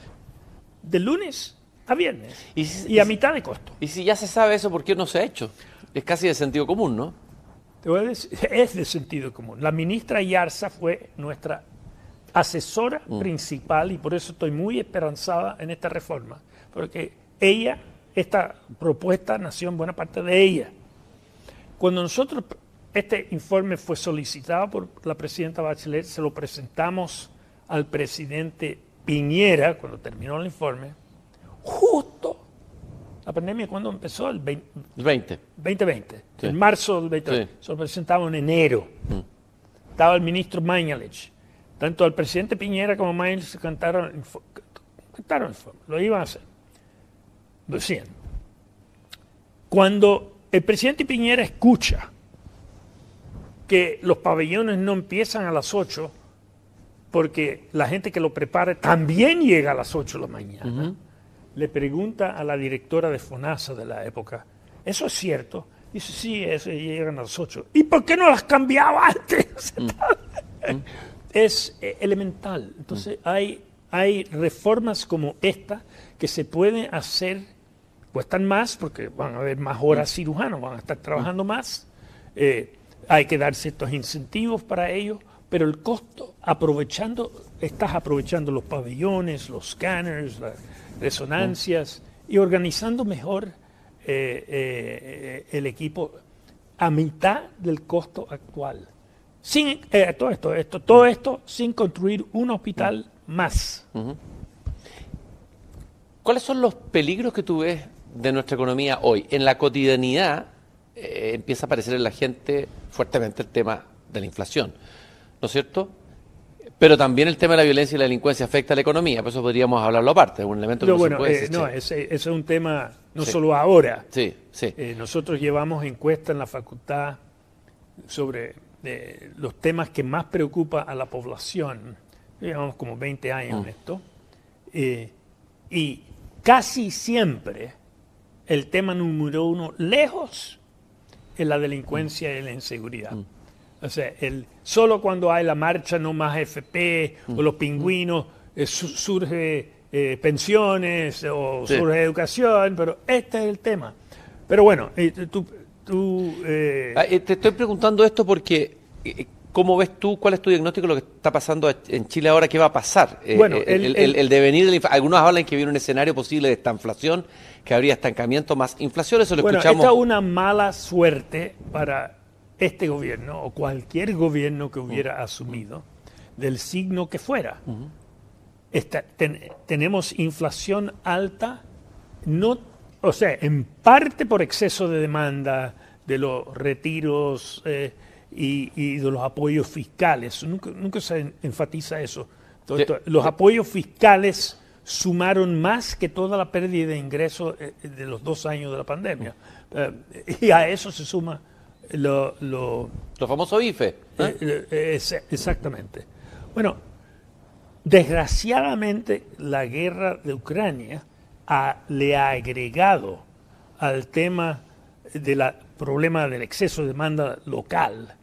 de lunes a viernes y, a mitad de costo. Y si ya se sabe eso, ¿por qué no se ha hecho? Es casi de sentido común, ¿no? Es de sentido común. La ministra Yarza fue nuestra asesora mm. principal y por eso estoy muy esperanzada en esta reforma, porque ella, esta propuesta nació en buena parte de ella. Cuando nosotros, este informe fue solicitado por la presidenta Bachelet, se lo presentamos al presidente Piñera cuando terminó el informe, justo la pandemia cuando empezó el 20, 20. 2020, en marzo del 2020. Se lo presentamos en enero. Mm. Estaba el ministro Mañalich. Tanto el presidente Piñera como Mañalich cantaron, cantaron lo iban a hacer. Decían, cuando el presidente Piñera escucha que los pabellones no empiezan a las 8, porque la gente que lo prepara también llega a las 8 de la mañana, le pregunta a la directora de FONASA de la época, ¿eso es cierto? Dice, sí, eso llegan a las 8. ¿Y por qué no las cambiaba antes? Mm. es eh, elemental. Entonces mm. hay, hay reformas como esta que se pueden hacer, cuestan más porque van a haber más horas mm. cirujanos, van a estar trabajando más. Eh, hay que dar ciertos incentivos para ello pero el costo, aprovechando, estás aprovechando los pabellones, los scanners, las resonancias y organizando mejor eh, eh, el equipo a mitad del costo actual. Sin eh, todo esto, esto, todo esto sin construir un hospital más. ¿Cuáles son los peligros que tú ves de nuestra economía hoy? En la cotidianidad empieza a aparecer en la gente fuertemente el tema de la inflación. ¿no es cierto? Pero también el tema de la violencia y la delincuencia afecta a la economía, por eso podríamos hablarlo aparte, es un elemento que no, bueno, se puede eh, No, ese, es un tema no solo ahora. Sí, sí. Eh, nosotros llevamos encuestas en la facultad sobre eh, los temas que más preocupa a la población. Llevamos como 20 años en mm. esto. y casi siempre el tema número uno, lejos, es la delincuencia y la inseguridad. Mm. O sea, el, solo cuando hay la marcha no más FP o los pingüinos eh, surge eh, pensiones o surge educación, pero este es el tema. Pero bueno, eh, tú... Ah, te estoy preguntando esto porque... ¿Cómo ves tú, cuál es tu diagnóstico de lo que está pasando en Chile ahora? ¿Qué va a pasar? Bueno, el, el, devenir de Algunos hablan que viene un escenario posible de estanflación, que habría estancamiento más inflación, eso lo bueno, escuchamos. Esta es una mala suerte para este gobierno o cualquier gobierno que hubiera asumido, del signo que fuera. tenemos inflación alta, no, o sea, en parte por exceso de demanda de los retiros eh, y, de los apoyos fiscales. Nunca, se enfatiza eso. los apoyos fiscales sumaron más que toda la pérdida de ingresos eh, de los dos años de la pandemia. Eh, y a eso se suma lo, lo, famoso IFE. ¿eh? Eh, exactamente. Bueno, desgraciadamente la guerra de Ucrania le ha agregado al tema del problema del exceso de demanda local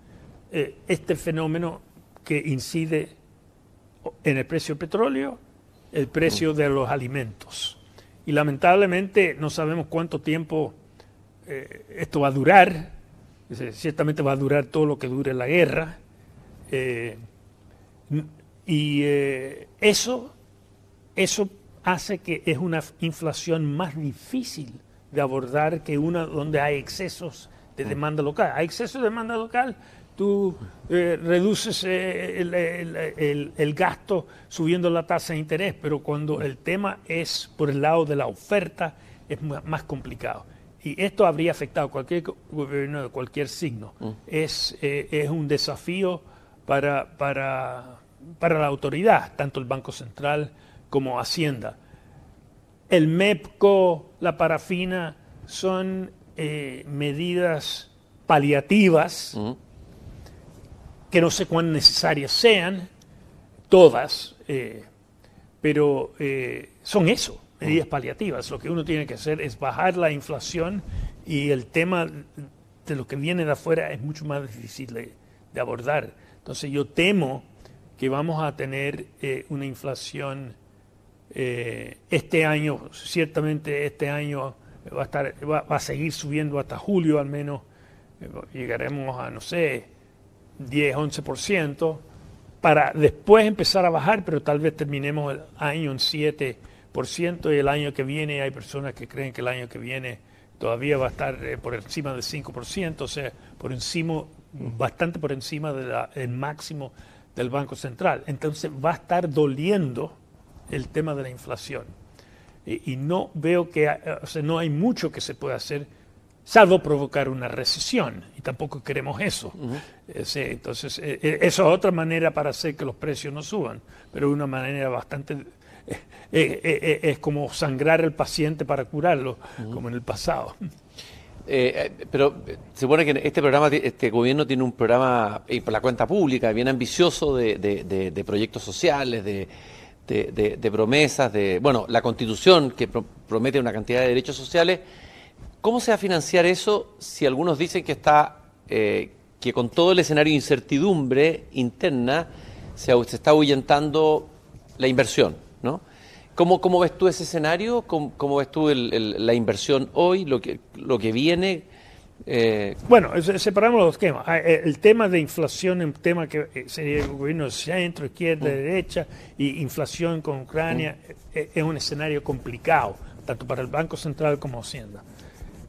eh, este fenómeno que incide en el precio del petróleo, el precio de los alimentos. Y lamentablemente no sabemos cuánto tiempo esto va a durar ciertamente va a durar todo lo que dure la guerra. Eh, y eh, eso, eso hace que es una inflación más difícil de abordar que una donde hay excesos de demanda local. Hay excesos de demanda local, tú eh, reduces el, el, gasto subiendo la tasa de interés, pero cuando el tema es por el lado de la oferta es más complicado. Y esto habría afectado a cualquier gobierno de cualquier signo. Mm. Es, eh, es un desafío para, para, para la autoridad, tanto el Banco Central como Hacienda. El MEPCO, la parafina, son eh, medidas paliativas mm. que no sé cuán necesarias sean, todas, eh, pero son eso medidas paliativas. Lo que uno tiene que hacer es bajar la inflación y el tema de lo que viene de afuera es mucho más difícil de abordar. Entonces yo temo que vamos a tener eh, una inflación eh, este año, ciertamente este año va a, estar, va, a seguir subiendo hasta julio al menos, eh, llegaremos a, no sé, 10, 11%, para después empezar a bajar, pero tal vez terminemos el año en 7% y el año que viene hay personas que creen que el año que viene todavía va a estar eh, por encima del 5%, o sea, por encima, bastante por encima del máximo del Banco Central. Entonces va a estar doliendo el tema de la inflación. Y, no veo que, o sea, no hay mucho que se pueda hacer salvo provocar una recesión, y tampoco queremos eso. entonces, eh, eh, eso es otra manera para hacer que los precios no suban, pero una manera bastante... Eh, es como sangrar al paciente para curarlo, como en el pasado. pero se supone que este programa, este gobierno tiene un programa y por la cuenta pública bien ambicioso de, proyectos sociales, de, promesas, de bueno, la Constitución que promete una cantidad de derechos sociales ¿Cómo se va a financiar eso si algunos dicen que está eh, que con todo el escenario de incertidumbre interna se, está ahuyentando la inversión? ¿no? ¿Cómo, ¿Cómo, ves tú ese escenario? ¿Cómo, ves tú la inversión hoy, lo que, lo que viene? Eh, bueno, separamos los temas. Ah, eh, el tema de inflación es un tema que sería el gobierno de centro, izquierda, mm. derecha, y inflación con Ucrania mm. es un escenario complicado, tanto para el Banco Central como Hacienda.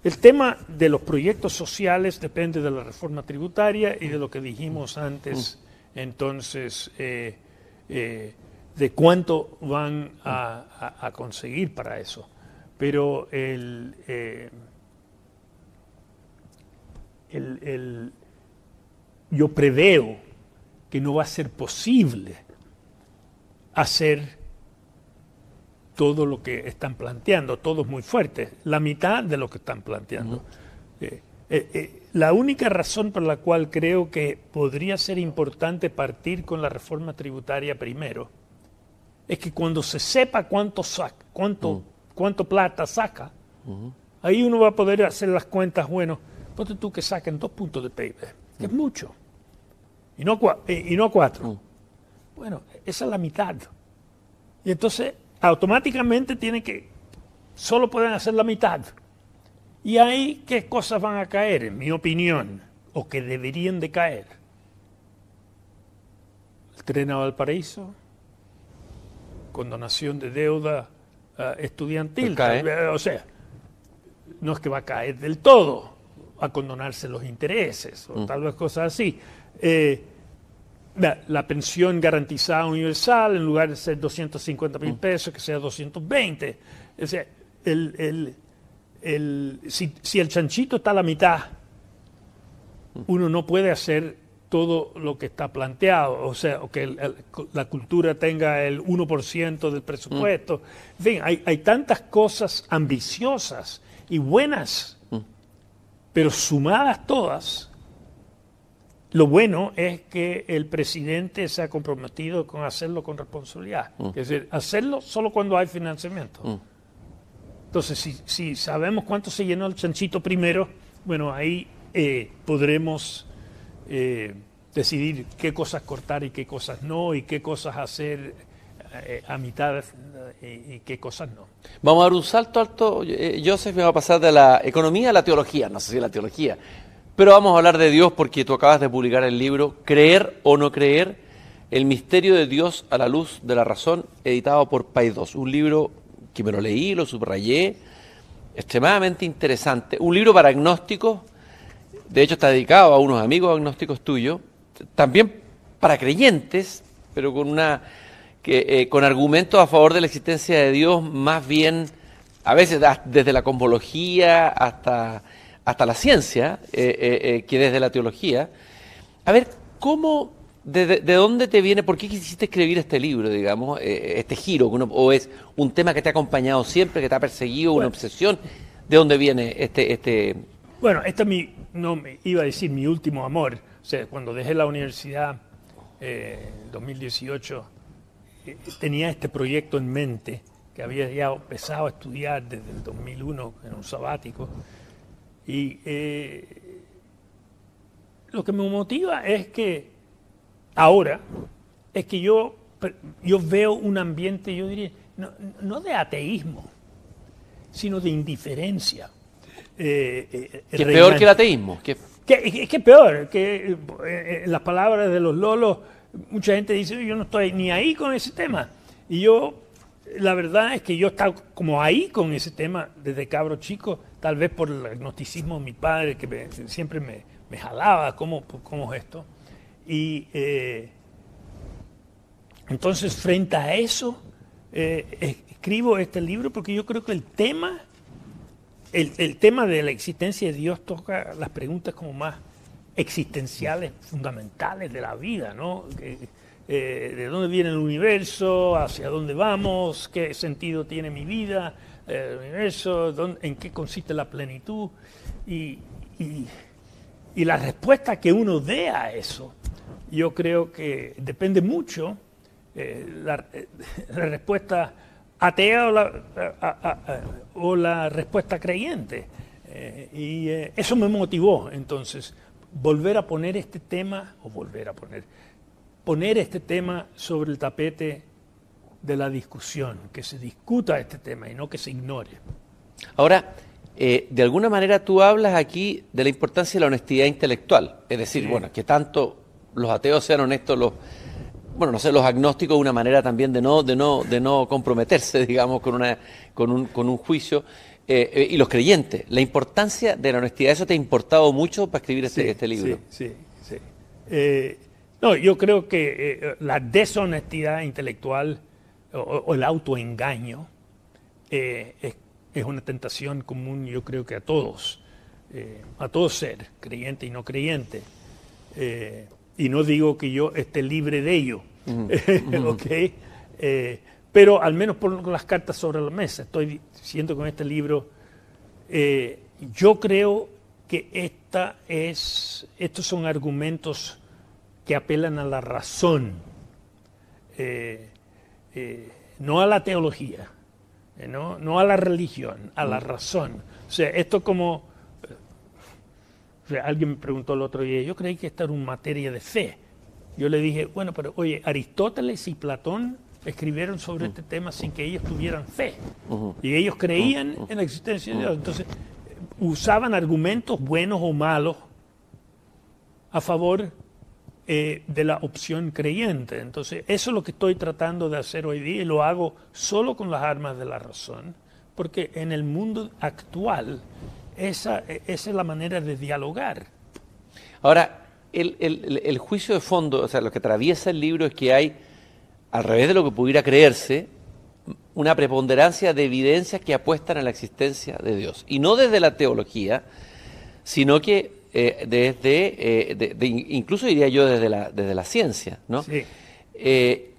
El tema de los proyectos sociales depende de la reforma tributaria y de lo que dijimos antes, entonces, eh, eh, de cuánto van a, conseguir para eso. Pero eh, el, yo preveo que no va a ser posible hacer todo lo que están planteando, todo es muy fuerte, la mitad de lo que están planteando. Eh, eh, eh, la única razón por la cual creo que podría ser importante partir con la reforma tributaria primero es que cuando se sepa cuánto, saca, cuánto, cuánto plata saca, ahí uno va a poder hacer las cuentas, bueno, ponte tú que saquen dos puntos de PIB, que es mucho, y no, y no cuatro. Bueno, esa es la mitad. Y entonces automáticamente tienen que, solo pueden hacer la mitad. Y ahí, ¿qué cosas van a caer, en mi opinión, o que deberían de caer? El tren a Valparaíso, condonación de deuda eh, estudiantil, o sea, no es que va a caer del todo, a condonarse los intereses, o mm. tal vez cosas así. Eh, la, pensión garantizada universal, en lugar de ser 250 mil mm. pesos, que sea 220. O sea, el, el, si, si, el chanchito está a la mitad, mm. uno no puede hacer todo lo que está planteado, o sea, que la cultura tenga el 1% del presupuesto. Mm. En fin, hay, hay, tantas cosas ambiciosas y buenas, pero sumadas todas, lo bueno es que el presidente se ha comprometido con hacerlo con responsabilidad. Mm. Es decir, hacerlo solo cuando hay financiamiento. Mm. Entonces, si, sabemos cuánto se llenó el chanchito primero, bueno, ahí eh, podremos eh, decidir qué cosas cortar y qué cosas no, y qué cosas hacer eh, a mitad y, qué cosas no. Vamos a dar un salto alto. Joseph me va a pasar de la economía a la teología, no sé si la teología. Pero vamos a hablar de Dios porque tú acabas de publicar el libro Creer o no creer, el misterio de Dios a la luz de la razón, editado por Paidós. Un libro que me lo leí, lo subrayé, extremadamente interesante. Un libro para agnósticos, de hecho está dedicado a unos amigos agnósticos tuyos, también para creyentes, pero con una que, eh, con argumentos a favor de la existencia de Dios, más bien a veces desde la cosmología hasta hasta la ciencia, eh, eh, que desde la teología. A ver, ¿cómo, de, dónde te viene, por qué quisiste escribir este libro, digamos, este giro? ¿O es un tema que te ha acompañado siempre, que te ha perseguido, una obsesión? ¿De dónde viene este...? este... Bueno, este es mi, no me iba a decir mi último amor. O sea, cuando dejé la universidad en 2018, tenía este proyecto en mente, que había ya empezado a estudiar desde el 2001 en un sabático, y eh, lo que me motiva es que ahora, es que yo, yo veo un ambiente, yo diría, no, de ateísmo, sino de indiferencia. Eh, eh es peor que el ateísmo. Que es que peor, que eh, las palabras de los lolos, mucha gente dice, yo no estoy ni ahí con ese tema. Y yo, la verdad es que yo he estado como ahí con ese tema desde cabro chico, tal vez por el agnosticismo de mi padre, que siempre me, me jalaba, ¿cómo, ¿cómo, es esto? Y eh, entonces, frente a eso, eh, escribo este libro porque yo creo que el tema el, tema de la existencia de Dios toca las preguntas como más existenciales, fundamentales de la vida, ¿no? Eh, ¿De dónde viene el universo? ¿Hacia dónde vamos? ¿Qué sentido tiene mi vida? Eh, el universo, ¿en qué consiste la plenitud? Y, la respuesta que uno dé a eso, yo creo que depende mucho, eh, la, la respuesta atea o la, respuesta creyente. Eh, y eh, eso me motivó entonces volver a poner este tema, o volver a poner, poner este tema sobre el tapete de la discusión, que se discuta este tema y no que se ignore. Ahora, eh, de alguna manera tú hablas aquí de la importancia de la honestidad intelectual, es decir, bueno, que tanto los ateos sean honestos, los bueno, no sé, los agnósticos una manera también de no, de no, de no comprometerse, digamos, con, una, con, un, con un juicio. Eh, eh, y los creyentes, la importancia de la honestidad, ¿eso te ha importado mucho para escribir este, este libro? Sí, sí, sí. Eh, no, yo creo que la deshonestidad intelectual o, el autoengaño es, es, una tentación común, yo creo que a todos, a todos ser, creyente y no creyente. Y no digo que yo esté libre de ello, eh, pero al menos por las cartas sobre la mesa. Estoy diciendo con este libro, eh, yo creo que esta es, estos son argumentos que apelan a la razón, eh, no a la teología, no, no a la religión, a la razón. O sea, esto como alguien me preguntó el otro día, yo creí que esta era una materia de fe. Yo le dije, bueno, pero oye, Aristóteles y Platón escribieron sobre este tema sin que ellos tuvieran fe. Y ellos creían en la existencia de Dios. Entonces, usaban argumentos buenos o malos a favor eh, de la opción creyente. Entonces, eso es lo que estoy tratando de hacer hoy día y lo hago solo con las armas de la razón, porque en el mundo actual esa, es la manera de dialogar. Ahora, el, juicio de fondo, o sea, lo que atraviesa el libro es que hay, al revés de lo que pudiera creerse, una preponderancia de evidencias que apuestan a la existencia de Dios. Y no desde la teología, sino que eh, desde, eh, incluso diría yo desde la, desde la ciencia. ¿no? Eh,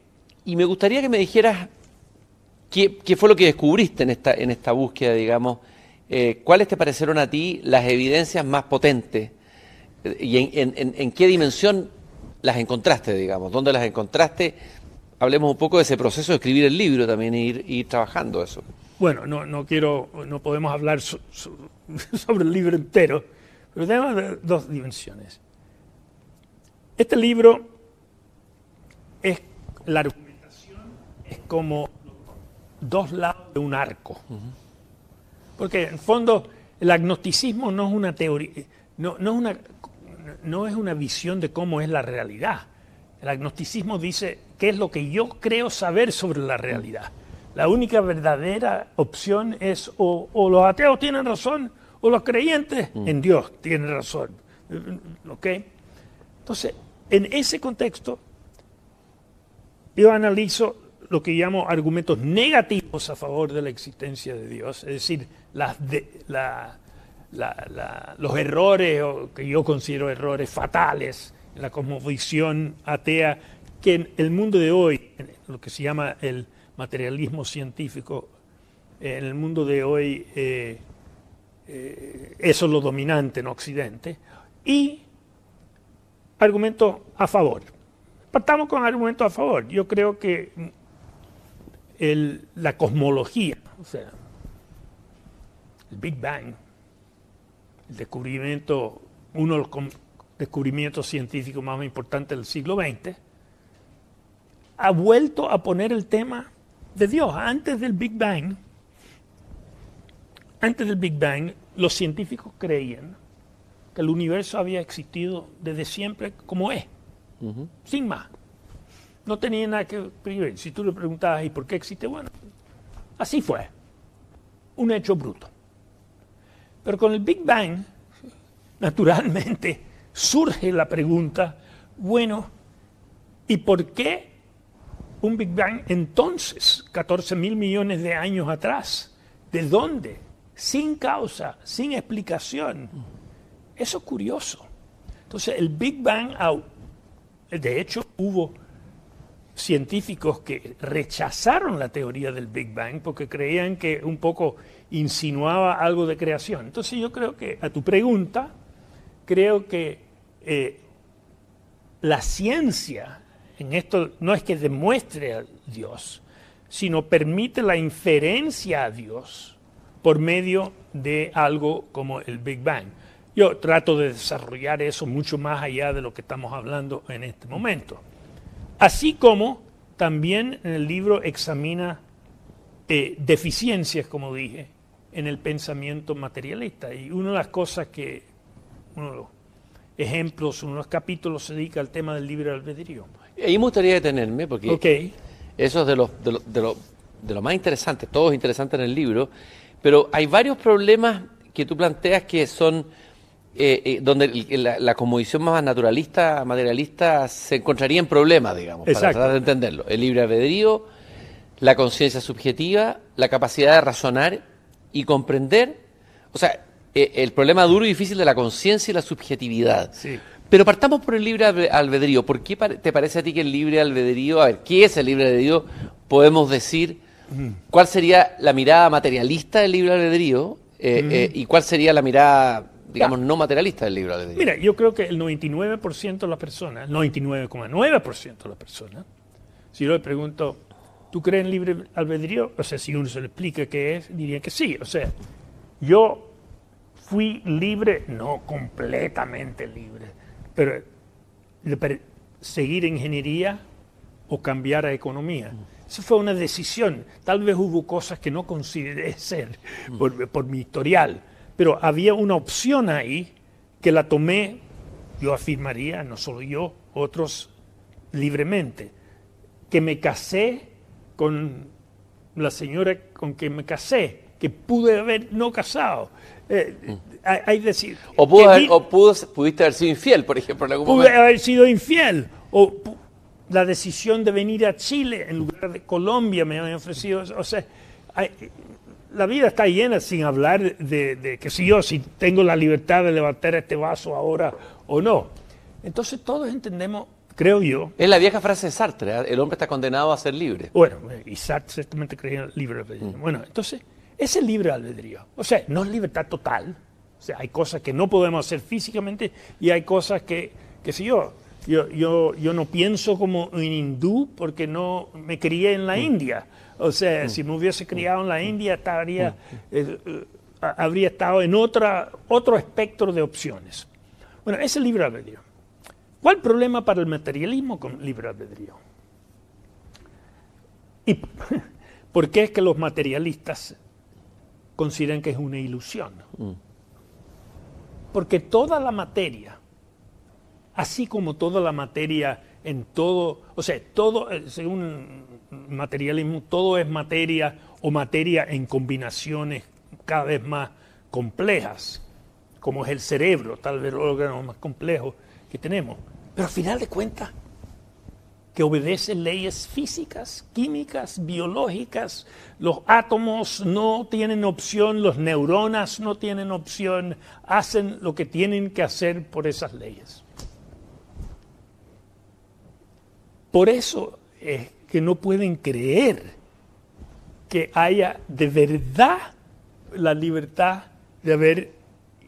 y me gustaría que me dijeras qué, qué, fue lo que descubriste en esta, en esta búsqueda, digamos, eh, ¿cuáles te parecieron a ti las evidencias más potentes? ¿Y en, qué dimensión las encontraste, digamos? ¿Dónde las encontraste? Hablemos un poco de ese proceso de escribir el libro también y ir, trabajando eso. Bueno, no, no quiero, no podemos hablar sobre el libro entero, pero tenemos dos dimensiones. Este libro es la argumentación es como dos lados de un arco. Porque en el fondo el agnosticismo no es una teoría, no, no, es una, no es una visión de cómo es la realidad. El agnosticismo dice qué es lo que yo creo saber sobre la realidad. La única verdadera opción es o, los ateos tienen razón o los creyentes mm. en Dios tienen razón. ¿Ok? Entonces, en ese contexto, yo analizo lo que llamo argumentos negativos a favor de la existencia de Dios, es decir, los errores que yo considero errores fatales en la cosmovisión atea que en el mundo de hoy, lo que se llama el materialismo científico, en el mundo de hoy eh, eh, eso es lo dominante en Occidente, y argumentos a favor. Partamos con argumentos a favor. Yo creo que la cosmología, o sea, el Big Bang, el descubrimiento, uno de descubrimientos científicos más importantes del siglo XX, ha vuelto a poner el tema de Dios. Antes del Big Bang, antes del Big Bang, los científicos creían que el universo había existido desde siempre como es, sin más. No tenía nada que ver. Si tú le preguntabas, ¿y por qué existe? Bueno, así fue. Un hecho bruto. Pero con el Big Bang, naturalmente, surge la pregunta, bueno, ¿y por qué un Big Bang entonces, 14 mil millones de años atrás? ¿De dónde? Sin causa, sin explicación. Eso es curioso. Entonces, el Big Bang, de hecho, hubo científicos que rechazaron la teoría del Big Bang porque creían que un poco insinuaba algo de creación. Entonces yo creo que a tu pregunta, creo que eh, la ciencia en esto no es que demuestre a Dios, sino permite la inferencia a Dios por medio de algo como el Big Bang. Yo trato de desarrollar eso mucho más allá de lo que estamos hablando en este momento. Así como también en el libro examina eh, deficiencias, como dije, en el pensamiento materialista. Y una de las cosas que, uno de los ejemplos, uno de los capítulos se dedica al tema del libre albedrío. Ahí me gustaría detenerme, porque eso es de lo, de, lo, de, lo, de lo más interesante, todo es interesante en el libro, pero hay varios problemas que tú planteas que son eh, eh, donde la, la más naturalista, materialista, se encontraría en problemas, digamos, para tratar de entenderlo. El libre albedrío, la conciencia subjetiva, la capacidad de razonar y comprender, o sea, eh, el problema duro y difícil de la conciencia y la subjetividad. Pero partamos por el libre albedrío. ¿Por qué te parece a ti que el libre albedrío, a ver, ¿qué es el libre albedrío? Podemos decir, ¿cuál sería la mirada materialista del libre albedrío? ¿Y cuál sería la mirada digamos, no materialista del libro. Mira, yo creo que el 99% de las personas, 99,9% de las personas, si yo le pregunto, ¿tú crees en libre albedrío? O sea, si uno se le explica qué es, diría que sí. O sea, yo fui libre, no completamente libre, pero seguir ingeniería o cambiar a economía. Eso fue una decisión. Tal vez hubo cosas que no consideré ser por, por mi historial pero había una opción ahí que la tomé, yo afirmaría, no solo yo, otros libremente, que me casé con la señora con que me casé, que pude haber no casado. Eh, hay, decir, o, pudo pudiste haber sido infiel, por ejemplo. En algún pude haber sido infiel. O la decisión de venir a Chile en lugar de Colombia me habían ofrecido. O sea, hay, la vida está llena sin hablar de, que si yo, si tengo la libertad de levantar este vaso ahora o no. Entonces todos entendemos, creo yo. Es la vieja frase de Sartre, ¿eh? el hombre está condenado a ser libre. Bueno, y Sartre ciertamente creía en libre albedrío. Mm. Bueno, entonces, ese es libre albedrío. O sea, no es libertad total. O sea, hay cosas que no podemos hacer físicamente y hay cosas que, que si yo, yo, yo, yo no pienso como un hindú porque no me crié en la mm. India. O sea, si me hubiese criado en la India, estaría, eh, eh, habría estado en otra, otro espectro de opciones. Bueno, ese es el libre albedrío. ¿Cuál problema para el materialismo con libre albedrío? ¿Y por qué es que los materialistas consideran que es una ilusión? Mm. Porque toda la materia, así como toda la materia en todo, o sea, todo, eh, según materialismo, todo es materia o materia en combinaciones cada vez más complejas, como es el cerebro, tal vez el órgano más complejo que tenemos. Pero al final de cuentas, que obedece leyes físicas, químicas, biológicas. Los átomos no tienen opción, los neuronas no tienen opción, hacen lo que tienen que hacer por esas leyes. Por eso es que no pueden creer que haya de verdad la libertad de haber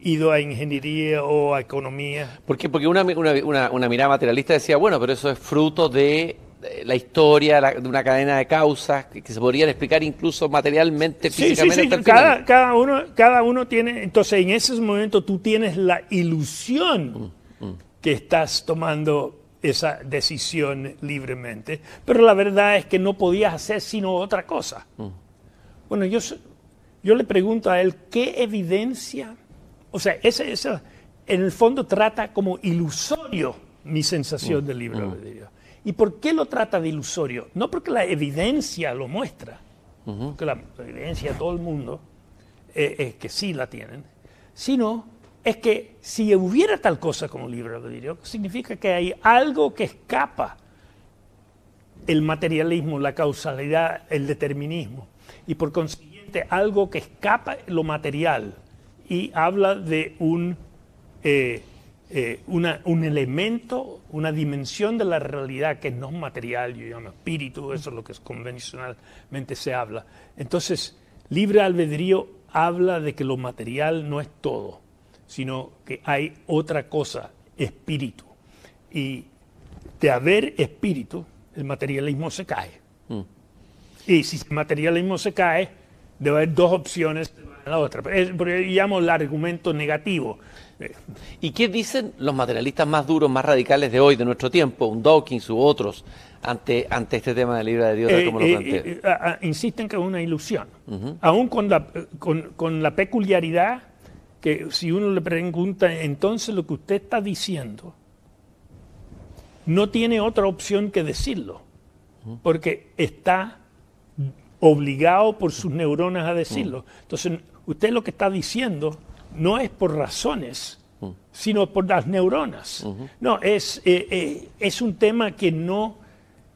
ido a ingeniería o a economía. ¿Por qué? Porque una, una, mirada materialista decía, bueno, pero eso es fruto de la historia, de una cadena de causas que, se podrían explicar incluso materialmente, físicamente. Sí, sí, cada, cada, uno, cada uno tiene, entonces en ese momento tú tienes la ilusión. Mm, mm que estás tomando esa decisión libremente. Pero la verdad es que no podías hacer sino otra cosa. Bueno, yo, yo le pregunto a él, ¿qué evidencia? O sea, ese, ese en el fondo trata como ilusorio mi sensación del libre albedrío. ¿Y por qué lo trata de ilusorio? No porque la evidencia lo muestra, porque la, evidencia de todo el mundo eh, es que sí la tienen, sino es que si hubiera tal cosa como libre albedrío, significa que hay algo que escapa. El materialismo, la causalidad, el determinismo, y por consiguiente algo que escapa lo material. Y habla de un eh, eh, un elemento, una dimensión de la realidad que no es material, yo llamo espíritu, eso es lo que convencionalmente se habla. Entonces, libre albedrío habla de que lo material no es todo, sino que hay otra cosa, espíritu. Y de haber espíritu, el materialismo se cae. Mm. Y si el materialismo se cae, debe haber dos opciones la otra. Es, porque llamo el argumento negativo. ¿Y qué dicen los materialistas más duros, más radicales de hoy, de nuestro tiempo, un Dawkins u otros, ante, ante este tema de libre de Dios, como lo eh, eh, insisten que es una ilusión, aún con la, con, con la peculiaridad que si uno le pregunta, entonces lo que usted está diciendo, no tiene otra opción que decirlo, porque está obligado por sus neuronas a decirlo. Entonces, usted lo que está diciendo no es por razones, sino por las neuronas. No, es, eh, eh, es un tema que no,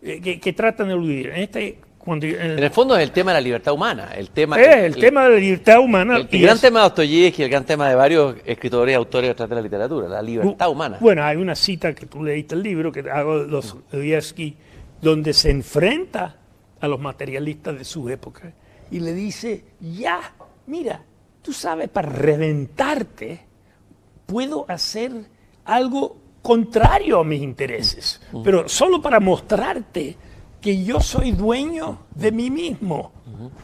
eh, que, tratan de eludir. En, este, cuando, en, el fondo es el tema de la libertad humana. El tema, el, tema de la libertad humana. El, gran tema de Dostoyevsky, el gran tema de varios escritores y autores detrás de la literatura, la libertad humana. Bueno, hay una cita que tú leíste el libro, que hago Dostoyevsky, donde se enfrenta a los materialistas de su época y le dice, ya, mira, tú sabes, para reventarte, puedo hacer algo contrario a mis intereses, pero solo para mostrarte que yo soy dueño de mí mismo.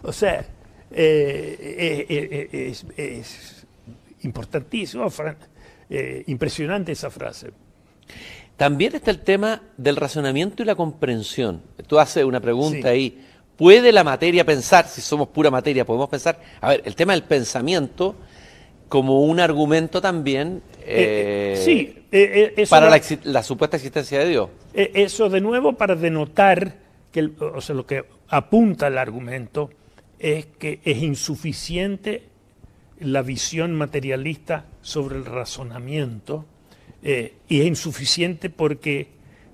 O sea, eh, eh, eh, es, importantísimo, impresionante esa frase. También está el tema del razonamiento y la comprensión. Tú haces una pregunta ahí ¿Puede la materia pensar, si somos pura materia, podemos pensar? A ver, el tema del pensamiento como un argumento también sí, para la, supuesta existencia de Dios. eso de nuevo para denotar que lo que apunta el argumento es que es insuficiente la visión materialista sobre el razonamiento y es insuficiente porque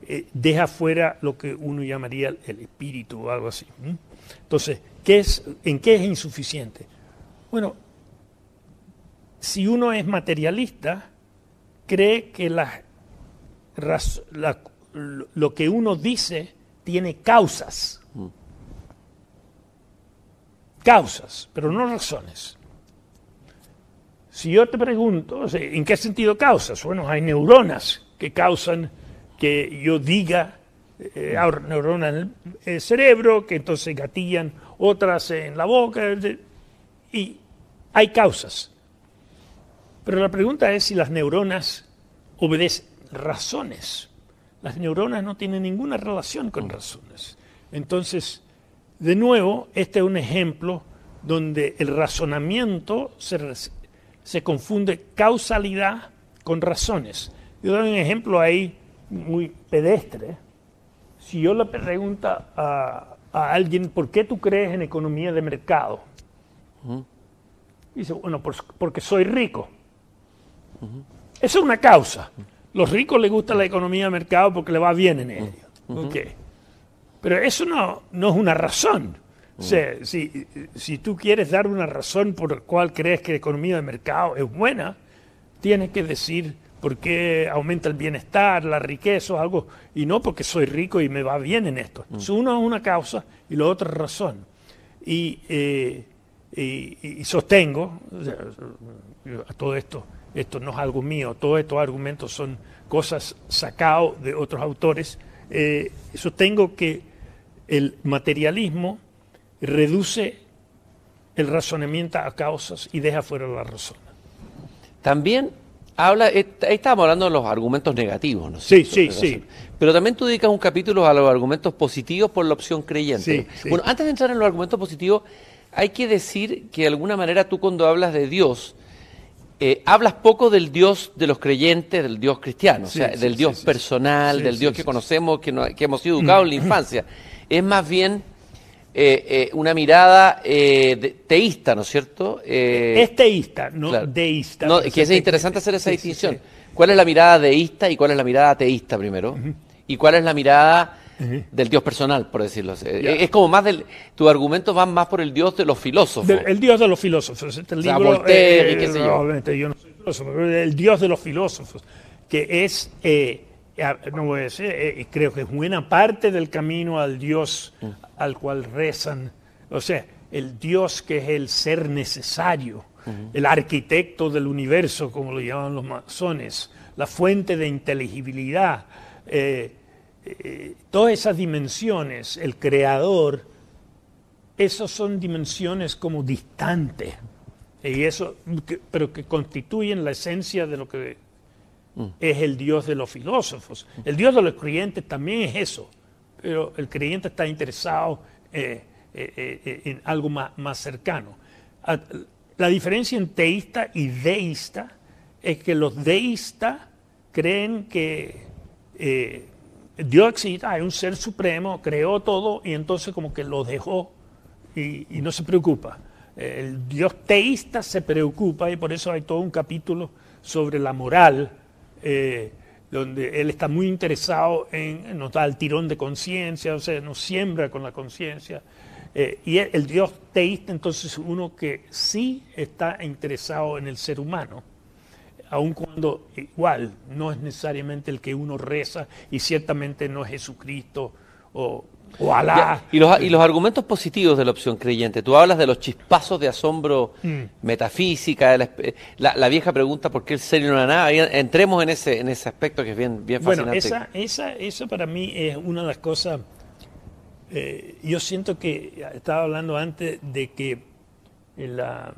eh, deja fuera lo que uno llamaría el espíritu o algo así. Entonces, ¿qué es, ¿en qué es insuficiente? Bueno, si uno es materialista, cree que lo que uno dice tiene causas. Causas, pero no razones. Si yo te pregunto, ¿en qué sentido causas? Bueno, hay neuronas que causan que yo diga, eh, neuronas en el cerebro, que entonces gatillan otras en la boca, y hay causas. Pero la pregunta es si las neuronas obedecen razones. Las neuronas no tienen ninguna relación con razones. Entonces, de nuevo, este es un ejemplo donde el razonamiento se, se confunde causalidad con razones. Yo doy un ejemplo ahí muy pedestre, si yo le pregunto a, alguien, ¿por qué tú crees en economía de mercado? Dice, bueno, porque soy rico. Esa es una causa. Los ricos les gusta la economía de mercado porque le va bien en ellos. Pero eso no, no es una razón. O sea, si, si, tú quieres dar una razón por la cual crees que la economía de mercado es buena, tienes que decir por qué aumenta el bienestar, la riqueza o algo, y no porque soy rico y me va bien en esto. Mm. Uno es una causa y lo otro es razón. Y, eh, y, sostengo, todo esto, esto no es algo mío, todos estos argumentos son cosas sacados de otros autores, eh, sostengo que el materialismo reduce el razonamiento a causas y deja fuera la razón. También Habla, eh, ahí estábamos hablando de los argumentos negativos, ¿no? es Sí, cierto? sí, Pero- sí. Pero también tú dedicas un capítulo a los argumentos positivos por la opción creyente. Sí, sí. Bueno, antes de entrar en los argumentos positivos, hay que decir que de alguna manera tú cuando hablas de Dios, eh, hablas poco del Dios de los creyentes, del Dios cristiano, Sí, o sea, sí, del Dios personal, del Dios que conocemos, que, no- que hemos sido educados en la infancia. Es más bien eh, eh, una mirada de- teísta, ¿no es cierto? Es teísta, no claro. deísta. No, que es interesante hacer esa distinción. ¿Cuál es la mirada deísta y cuál es la mirada ateísta primero? ¿Y cuál es la mirada del Dios personal, por decirlo así? Es como más del... Tus argumentos van más por el Dios de los filósofos. Del- el dios de los filósofos. Este sea, libro, Voltaire y qué sé yo. obviamente yo no soy filósofo, pero el dios de los filósofos, que es, eh, no voy a decir, eh, creo que es buena parte del camino al dios Mm. al cual rezan. O sea, el dios que es el ser necesario, el arquitecto del universo, como lo llaman los masones, la fuente de inteligibilidad. eh, eh, todas esas dimensiones, el creador, esas son dimensiones como distantes, y eso, que- pero que constituyen la esencia de lo que es el Dios de los filósofos. El Dios de los creyentes también es eso, pero el creyente está interesado eh, eh, en algo más, más cercano. La diferencia en teísta y deísta es que los deístas creen que eh, Dios existe, hay un ser supremo, creó todo y entonces como que lo dejó y, no se preocupa. El Dios teísta se preocupa y por eso hay todo un capítulo sobre la moral, eh, donde él está muy interesado en, nos da el tirón de conciencia, o sea, nos siembra con la conciencia. Eh, y el, el Dios teísta entonces uno que sí está interesado en el ser humano aun cuando igual no es necesariamente el que uno reza y ciertamente no es Jesucristo o, o Alá. Y los, y los argumentos positivos de la opción creyente. Tú hablas de los chispazos de asombro Mm. metafísica, de la, la- la vieja pregunta por qué el ser y no la nada. Entremos en ese, en ese aspecto que es bien, bien Bueno, fascinante. esa, esa, esa para mí es una de las cosas. eh, yo siento que estaba hablando antes de que la,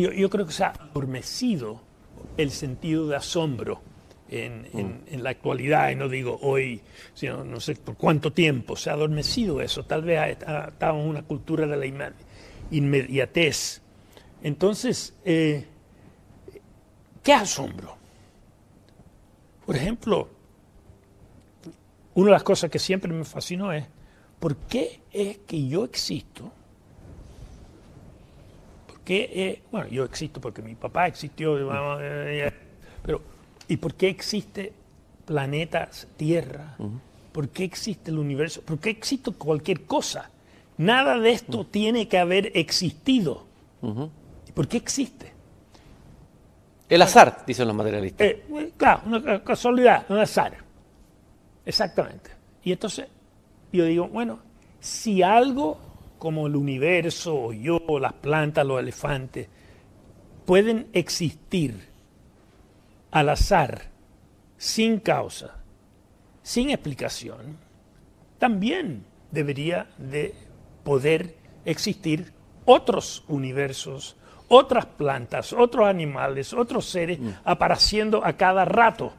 yo, yo creo que se ha adormecido el sentido de asombro en, en- en la actualidad, y no digo hoy, sino no sé por cuánto tiempo, se ha adormecido eso. Tal vez estamos en una cultura de la inme- inmediatez. Entonces, eh, ¿qué asombro? Por ejemplo, una de las cosas que siempre me fascinó es, ¿por qué es que yo existo? ¿Por qué, eh, bueno, yo existo porque mi papá existió, eh, eh, pero ¿y por qué existe planetas, Tierra? ¿Por qué existe el universo? ¿Por qué existe cualquier cosa? Nada de esto tiene que haber existido. ¿Y por qué existe? El azar, dicen los materialistas. Eh, claro, una ca- casualidad, un azar. Exactamente. Y entonces yo digo, bueno, si algo como el universo, o yo, o las plantas, los elefantes, pueden existir al azar, sin causa, sin explicación, también debería de poder existir otros universos, otras plantas, otros animales, otros seres apareciendo a cada rato.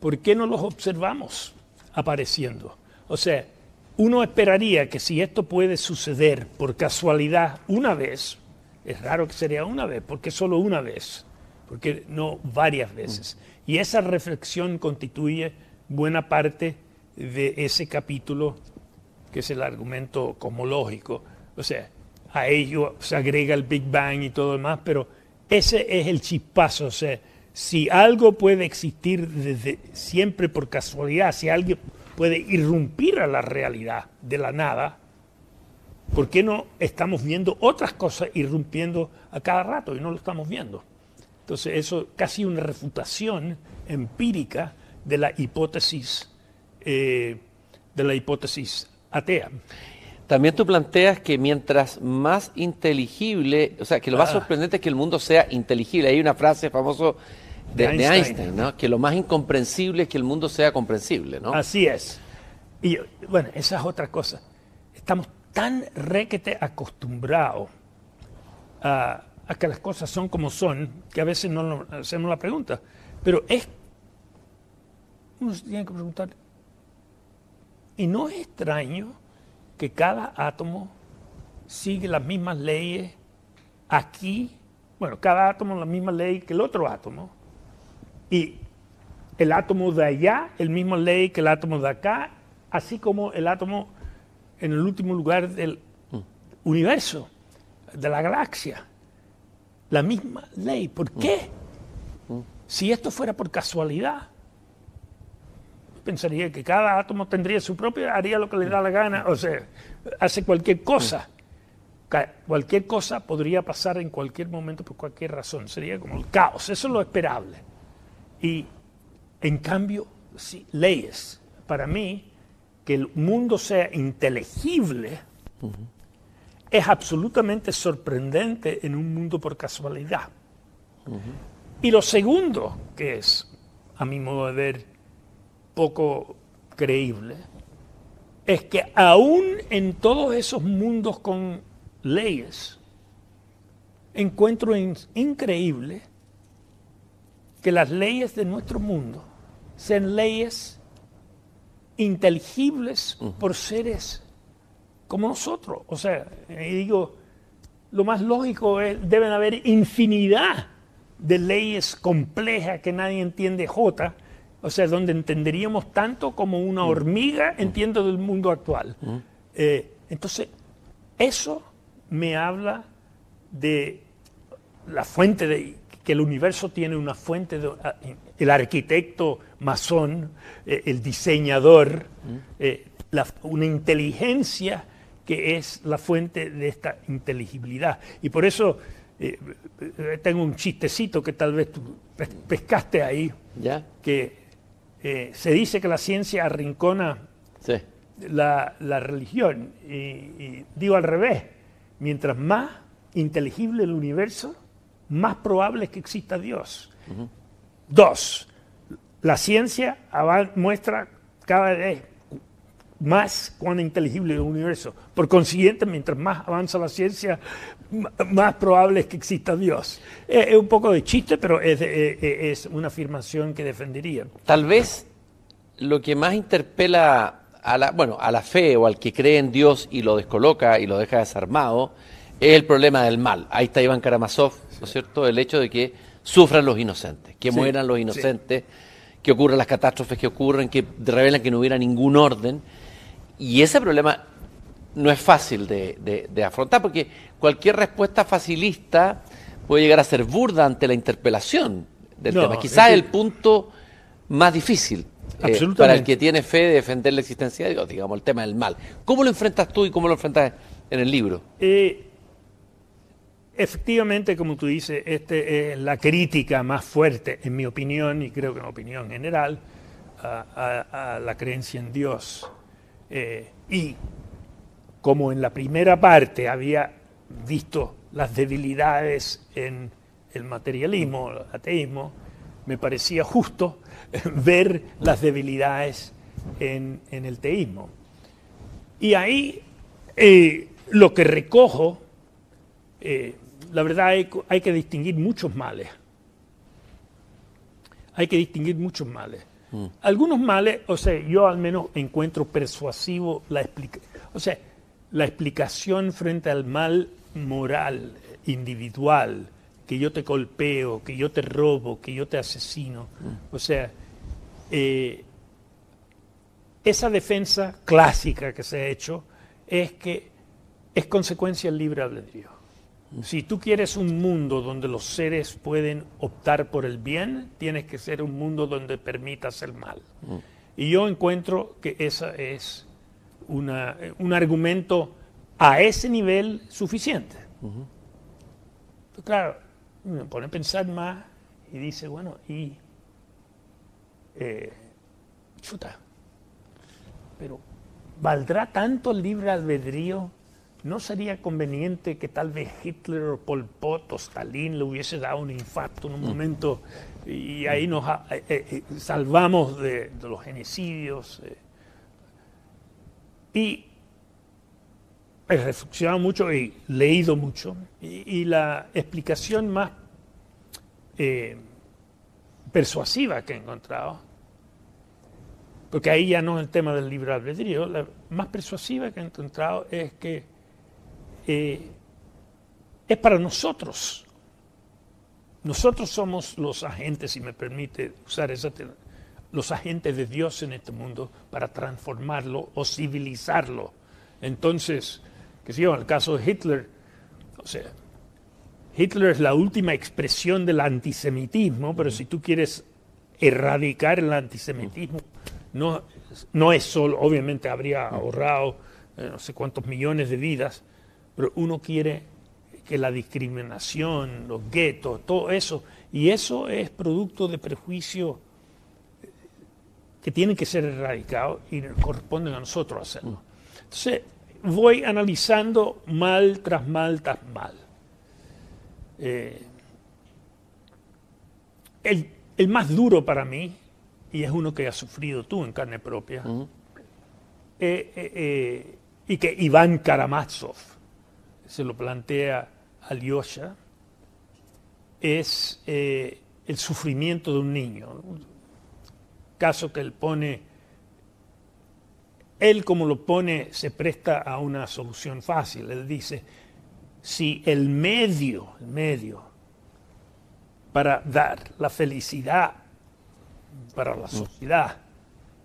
¿Por qué no los observamos apareciendo? O sea, uno esperaría que si esto puede suceder por casualidad una vez, es raro que sería una vez, porque solo una vez, porque no varias veces. Y esa reflexión constituye buena parte de ese capítulo que es el argumento cosmológico. O sea, a ello se agrega el Big Bang y todo lo demás, pero ese es el chispazo. O sea, si algo puede existir desde siempre por casualidad, si alguien puede irrumpir a la realidad de la nada, ¿por qué no estamos viendo otras cosas irrumpiendo a cada rato y no lo estamos viendo? Entonces, eso casi una refutación empírica de la hipótesis, eh, de la hipótesis atea. También tú planteas que mientras más inteligible, o sea, que lo más Ah. sorprendente es que el mundo sea inteligible. Hay una frase famosa de, Einstein. Einstein, ¿no? Que lo más incomprensible es que el mundo sea comprensible, ¿no? Así es. Y bueno, esa es otra cosa. Estamos tan requete acostumbrados a, a que las cosas son como son, que a veces no nos hacemos la pregunta. Pero es, uno se tiene que preguntar, y no es extraño que cada átomo sigue las mismas leyes aquí, bueno, cada átomo la misma ley que el otro átomo, y el átomo de allá, el mismo ley que el átomo de acá, así como el átomo en el último lugar del universo, de la galaxia. La misma ley. ¿Por qué? Si esto fuera por casualidad, pensaría que cada átomo tendría su propio, haría lo que le da la gana, o sea, hace cualquier cosa. Cualquier cosa podría pasar en cualquier momento por cualquier razón. Sería como el caos. Eso es lo esperable. Y en cambio, sí, leyes. Para mí, que el mundo sea inteligible es absolutamente sorprendente en un mundo por casualidad. Y lo segundo, que es, a mi modo de ver, poco creíble, es que aún en todos esos mundos con leyes, encuentro increíble que las leyes de nuestro mundo sean leyes inteligibles por seres como nosotros. O sea, digo, lo más lógico es, deben haber infinidad de leyes complejas que nadie entiende J, o sea, donde entenderíamos tanto como una hormiga entiende del mundo actual. Eh, entonces, eso me habla de la fuente de que el universo tiene una fuente de, ah, el arquitecto masón, eh, el diseñador, eh, una inteligencia que es la fuente de esta inteligibilidad. Y por eso eh, tengo un chistecito que tal vez tú pescaste ahí, ¿Ya? que se dice que la ciencia arrincona la, religión. Y, digo al revés, mientras más inteligible el universo, más probable es que exista Dios. Dos, la ciencia muestra cada vez más cuán inteligible es el universo. Por consiguiente, mientras más avanza la ciencia, más probable es que exista Dios. Es, un poco de chiste, pero es, una afirmación que defendería. Tal vez lo que más interpela a la, bueno, a la fe o al que cree en Dios y lo descoloca y lo deja desarmado es el problema del mal. Ahí está Iván Karamazov, ¿no es cierto? El hecho de que sufran los inocentes, que mueran los inocentes, que ocurran las catástrofes que ocurren, que revelan que no hubiera ningún orden. Y ese problema no es fácil de, afrontar, porque cualquier respuesta facilista puede llegar a ser burda ante la interpelación del tema. Quizás es el punto más difícil eh, para el que tiene fe de defender la existencia de Dios, digamos, el tema del mal. ¿Cómo lo enfrentas tú y cómo lo enfrentas en el libro? Eh, Efectivamente, como tú dices, este es la crítica más fuerte, en mi opinión, y creo que en opinión general, a, la creencia en Dios. Eh, y como en la primera parte había visto las debilidades en el materialismo, el ateísmo, me parecía justo ver las debilidades en, el teísmo. Y ahí eh, lo que recojo eh, la verdad hay, que distinguir muchos males. Hay que distinguir muchos males. Mm. Algunos males, o sea, yo al menos encuentro persuasivo la o sea, la explicación frente al mal moral, individual, que yo te golpeo, que yo te robo, que yo te asesino. Mm. O sea, eh, esa defensa clásica que se ha hecho es que es consecuencia del libre albedrío. Si tú quieres un mundo donde los seres pueden optar por el bien, tienes que ser un mundo donde permitas el mal. Y yo encuentro que ese es un argumento a ese nivel suficiente. claro, me pone a pensar más y dice, bueno, y eh, chuta, pero ¿valdrá tanto el libre albedrío ¿No sería conveniente que tal vez Hitler o Pol Pot o Stalin le hubiese dado un infarto en un mm. momento y ahí nos eh, eh, eh, salvamos de, los genocidios? Y he reflexionado mucho y leído mucho. Y, la explicación más persuasiva que he encontrado, porque ahí ya no es el tema del libre albedrío, la más persuasiva que he encontrado es que eh, es para nosotros. Nosotros somos los agentes, si me permite usar esa los agentes de Dios en este mundo para transformarlo o civilizarlo. Entonces, que si yo, en el caso de Hitler, o sea, Hitler es la última expresión del antisemitismo, pero si tú quieres erradicar el antisemitismo, no, no es solo, obviamente habría ahorrado eh, no sé cuántos millones de vidas, pero uno quiere que la discriminación, los guetos, todo eso, y eso es producto de prejuicio que tienen que ser erradicados y corresponden a nosotros hacerlo. Entonces, voy analizando mal tras mal tras mal. Eh, el, más duro para mí, y es uno que has sufrido tú en carne propia, eh, eh, y que Iván Karamazov se lo plantea a Lyosha, es el sufrimiento de un niño. caso que él pone él como lo pone se presta a una solución fácil. Él dice, si el medio, el medio para dar la felicidad para la sociedad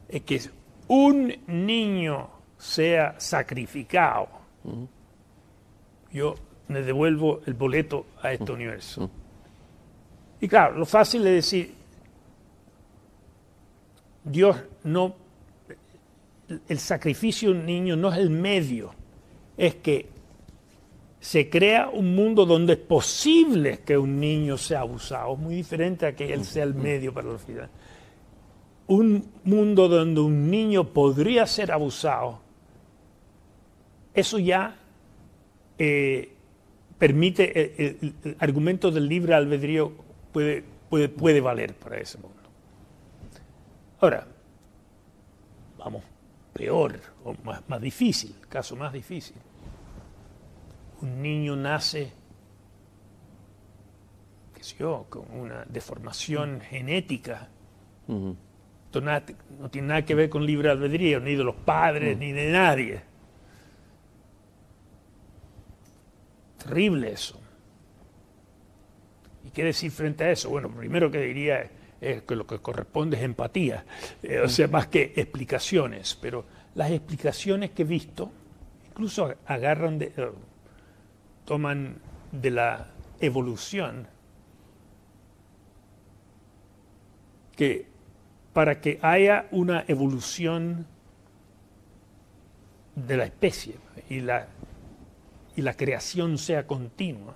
es que un niño sea sacrificado, yo le devuelvo el boleto a este universo. Y claro, lo fácil es decir, Dios no el sacrificio de un niño no es el medio, es que se crea un mundo donde es posible que un niño sea abusado, es muy diferente a que él sea el medio para la vida. Un mundo donde un niño podría ser abusado, eso ya eh, permite, el, el, argumento del libre albedrío puede, puede, puede valer para ese mundo. Ahora, vamos peor o más, difícil, caso más difícil. Un niño nace, qué sé yo, con una deformación genética. Esto no tiene nada que ver con libre albedrío, ni de los padres, ni de nadie. Terrible eso. ¿Y qué decir frente a eso? Bueno, primero que diría es que lo que corresponde es empatía, eh, o sea, más que explicaciones, pero las explicaciones que he visto incluso agarran de, eh, toman de la evolución que para que haya una evolución de la especie y la, y la creación sea continua,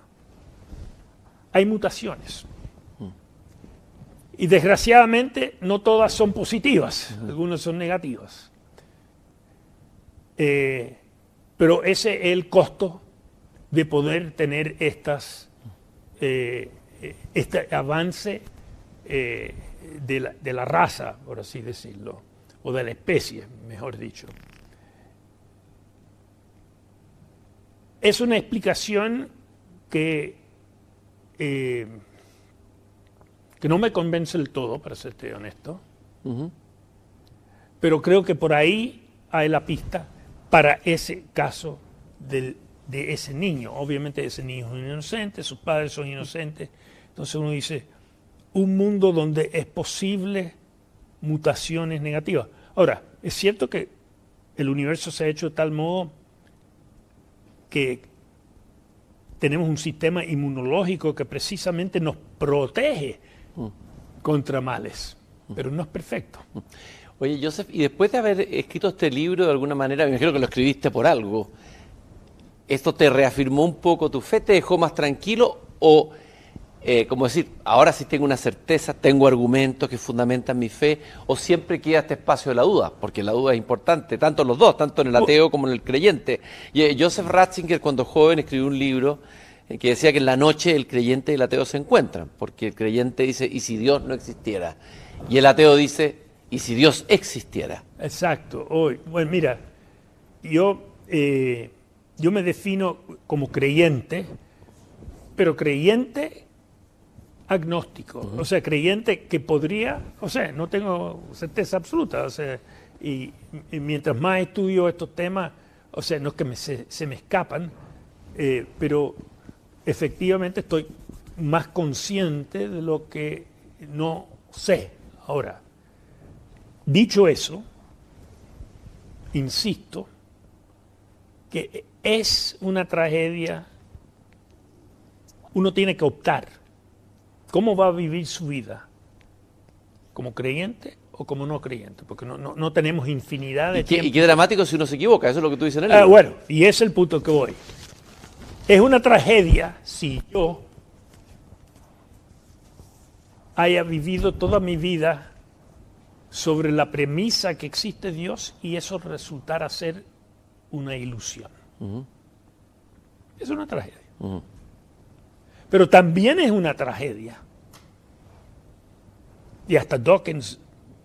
hay mutaciones. Y desgraciadamente no todas son positivas, algunas son negativas. Eh, pero ese es el costo de poder tener estas, eh, este avance eh, de, la, de la raza, por así decirlo, o de la especie, mejor dicho. Es una explicación que que no me convence del todo, para serte honesto, pero creo que por ahí hay la pista para ese caso de ese niño. Obviamente ese niño es inocente, sus padres son inocentes, entonces uno dice, un mundo donde es posible mutaciones negativas. Ahora, es cierto que el universo se ha hecho de tal modo que tenemos un sistema inmunológico que precisamente nos protege contra males, pero no es perfecto. Oye, Joseph, y después de haber escrito este libro, de alguna manera, me imagino que lo escribiste por algo, ¿esto te reafirmó un poco tu fe? ¿Te dejó más tranquilo? ¿O, eh, como decir, ahora sí tengo una certeza, tengo argumentos que fundamentan mi fe? ¿O siempre queda este espacio de la duda? Porque la duda es importante, tanto en los dos, tanto en el ateo como en el creyente. Y, eh, Joseph Ratzinger, cuando joven, escribió un libro eh, que decía que en la noche el creyente y el ateo se encuentran, porque el creyente dice, ¿y si Dios no existiera? Y el ateo dice, ¿y si Dios existiera? Exacto. Hoy, bueno, mira, yo, eh, yo me defino como creyente, pero creyente agnóstico, o sea, creyente que podría, o sea, no tengo certeza absoluta, o sea, y, mientras más estudio estos temas, o sea, no es que se, me escapan, eh, pero efectivamente estoy más consciente de lo que no sé. Ahora, dicho eso, insisto, que es una tragedia, uno tiene que optar cómo va a vivir su vida, como creyente o como no creyente, porque no, tenemos infinidad de ¿Y qué, y qué dramático si uno se equivoca, eso es lo que tú dices en el ah, bueno, y es el punto que voy. Es una tragedia si yo haya vivido toda mi vida sobre la premisa que existe Dios y eso resultara ser una ilusión. Es una tragedia. Pero también es una tragedia. Y hasta Dawkins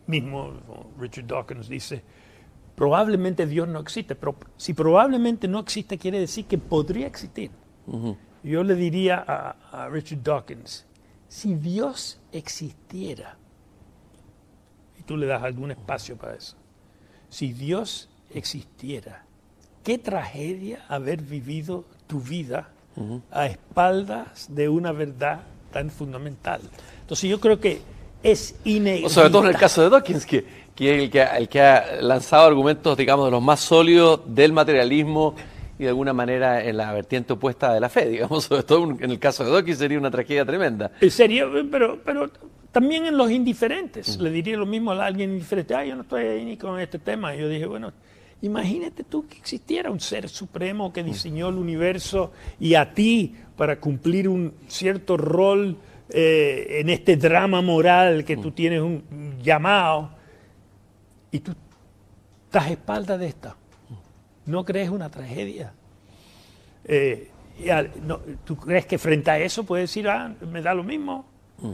mismo, Richard Dawkins dice, probablemente Dios no existe, pero si probablemente no existe quiere decir que podría existir. Yo le diría a Richard Dawkins, si Dios existiera, y tú le das algún espacio para eso, si Dios existiera, qué tragedia haber vivido tu vida a espaldas de una verdad tan fundamental. Entonces yo creo que es inevitable. Sobre todo en el caso de Dawkins, que, que, el que, el que ha lanzado argumentos, digamos, de los más sólidos del materialismo y de alguna manera en la vertiente opuesta de la fe, digamos, sobre todo en el caso de Dawkins sería una tragedia tremenda. Sería, pero, pero también en los indiferentes, le diría lo mismo a alguien indiferente, ah, yo no estoy ahí ni con este tema. yo dije, bueno, imagínate tú que existiera un ser supremo que diseñó el universo y a ti para cumplir un cierto rol eh, en este drama moral que tú tienes un llamado y tú estás a espalda de esta ¿No crees una tragedia? Eh, ¿Tú crees que frente a eso puedes decir, ah, me da lo mismo? Mm.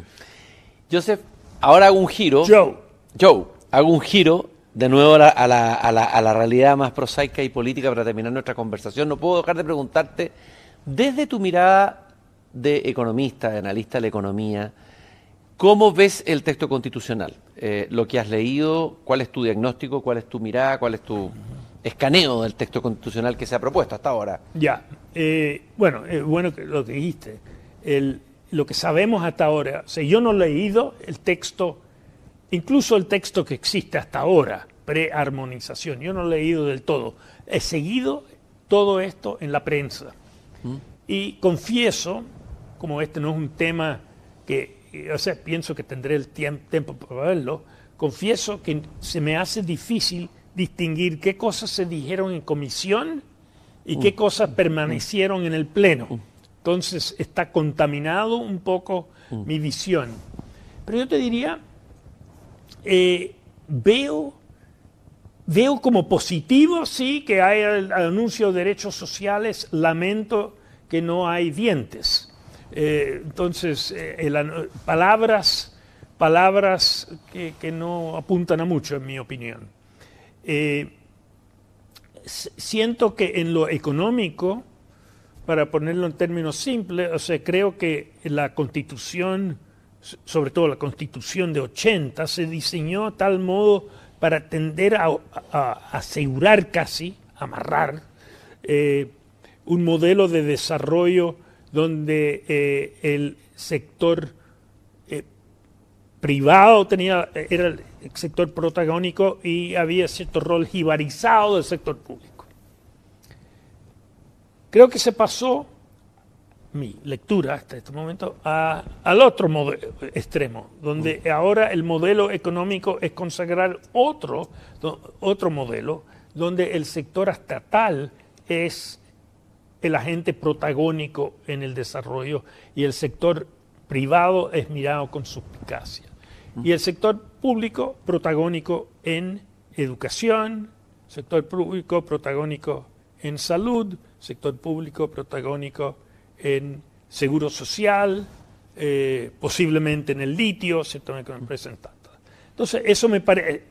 Joseph, ahora hago un giro. Joe. Joe, hago un giro de nuevo a la, a, la, realidad más prosaica y política para terminar nuestra conversación. No puedo dejar de preguntarte, desde tu mirada de economista, de analista de la economía, ¿cómo ves el texto constitucional? Eh, lo que has leído, ¿cuál es tu diagnóstico, cuál es tu mirada, cuál es tu escaneo del texto constitucional que se ha propuesto hasta ahora. Ya, eh, bueno, es bueno lo que dijiste. lo que sabemos hasta ahora, o yo no he leído el texto, incluso el texto que existe hasta ahora, prearmonización, yo no he leído del todo. He seguido todo esto en la prensa. ¿Mm? Y confieso, como este no es un tema que, o sea, pienso que tendré el tiempo para verlo, confieso que se me hace difícil distinguir qué cosas se dijeron en comisión y qué mm. cosas permanecieron en el Pleno. Mm. Entonces está contaminado un poco mm. mi visión. Pero yo te diría, eh, veo, veo como positivo, sí, que hay el, anuncio de derechos sociales, lamento que no hay dientes. Eh, entonces, eh, palabras, palabras que no apuntan a mucho, en mi opinión. Siento que en lo económico, para ponerlo en términos simples, o sea, creo que la constitución, sobre todo la constitución de 80, se diseñó tal modo para tender a, asegurar casi, amarrar, eh, un modelo de desarrollo donde eh, el sector privado tenía, era el sector protagónico y había cierto rol jibarizado del sector público. Creo que se pasó mi lectura hasta este momento al otro extremo, donde mm. ahora el modelo económico es consagrar otro, otro modelo, donde el sector estatal es el agente protagónico en el desarrollo y el sector privado es mirado con suspicacia y el sector público protagónico en educación, sector público protagónico en salud, sector público protagónico en seguro social, eh, posiblemente en el litio, sector representante. Entonces, eso me parece,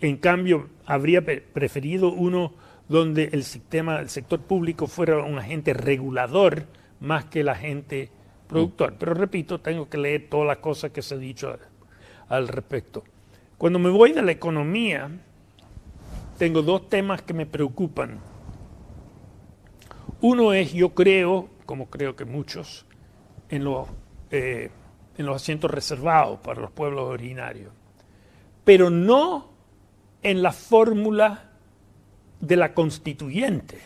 en cambio, habría preferido uno donde el sistema, el sector público fuera un agente regulador más que el agente productor. Pero repito, tengo que leer todas las cosas que se ha dicho al respecto. Cuando me voy de la economía, tengo dos temas que me preocupan. Uno es, yo creo, como creo que muchos, en los, eh, en los asientos reservados para los pueblos originarios, pero no en la fórmula de la constituyente,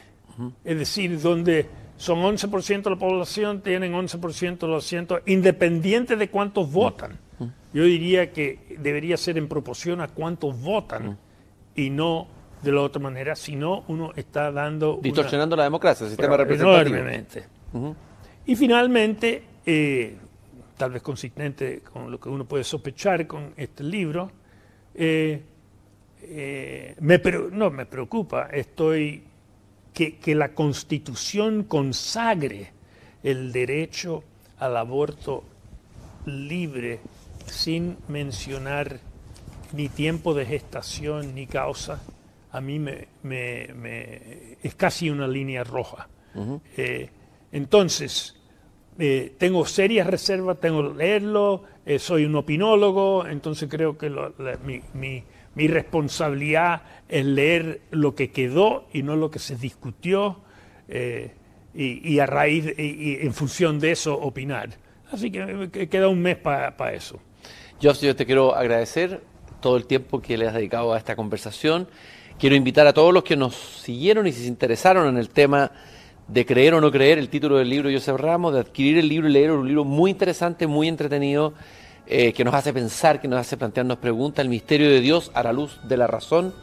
es decir, donde son 11% de la población, tienen 11% de los asientos, independiente de cuántos votan. Yo diría que debería ser en proporción a cuántos votan y no de la otra manera, si no uno está dando... Distorsionando la democracia, el sistema representativo. Enormemente. Y finalmente, eh, tal vez consistente con lo que uno puede sospechar con este libro, eh, eh, me, no me preocupa, estoy que, que, la constitución consagre el derecho al aborto libre sin mencionar ni tiempo de gestación ni causa, a mí me, me, es casi una línea roja. Entonces, eh, tengo serias reservas, tengo que leerlo, soy un opinólogo, entonces creo que mi, responsabilidad es leer lo que quedó y no lo que se discutió eh, y, a raíz y, en función de eso opinar. Así que queda un mes para eso. Yo te quiero agradecer todo el tiempo que le has dedicado a esta conversación. Quiero invitar a todos los que nos siguieron y se interesaron en el tema de creer o no creer, el título del libro de Joseph Ramos, de adquirir el libro y leer un libro muy interesante, muy entretenido eh, que nos hace pensar, que nos hace plantearnos preguntas, El misterio de Dios a la luz de la razón,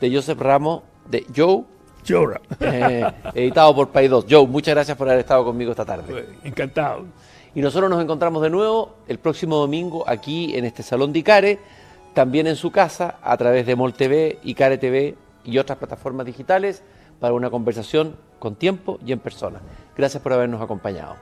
de Joseph Ramos, de Joe. Joe. Eh, editado por Pay 2. Joe, muchas gracias por haber estado conmigo esta tarde. Encantado. Y nosotros nos encontramos de nuevo el próximo domingo aquí en este Salón de Icare, también en su casa, a través de MOL TV, Icare TV y otras plataformas digitales, para una conversación con tiempo y en persona. Gracias por habernos acompañado.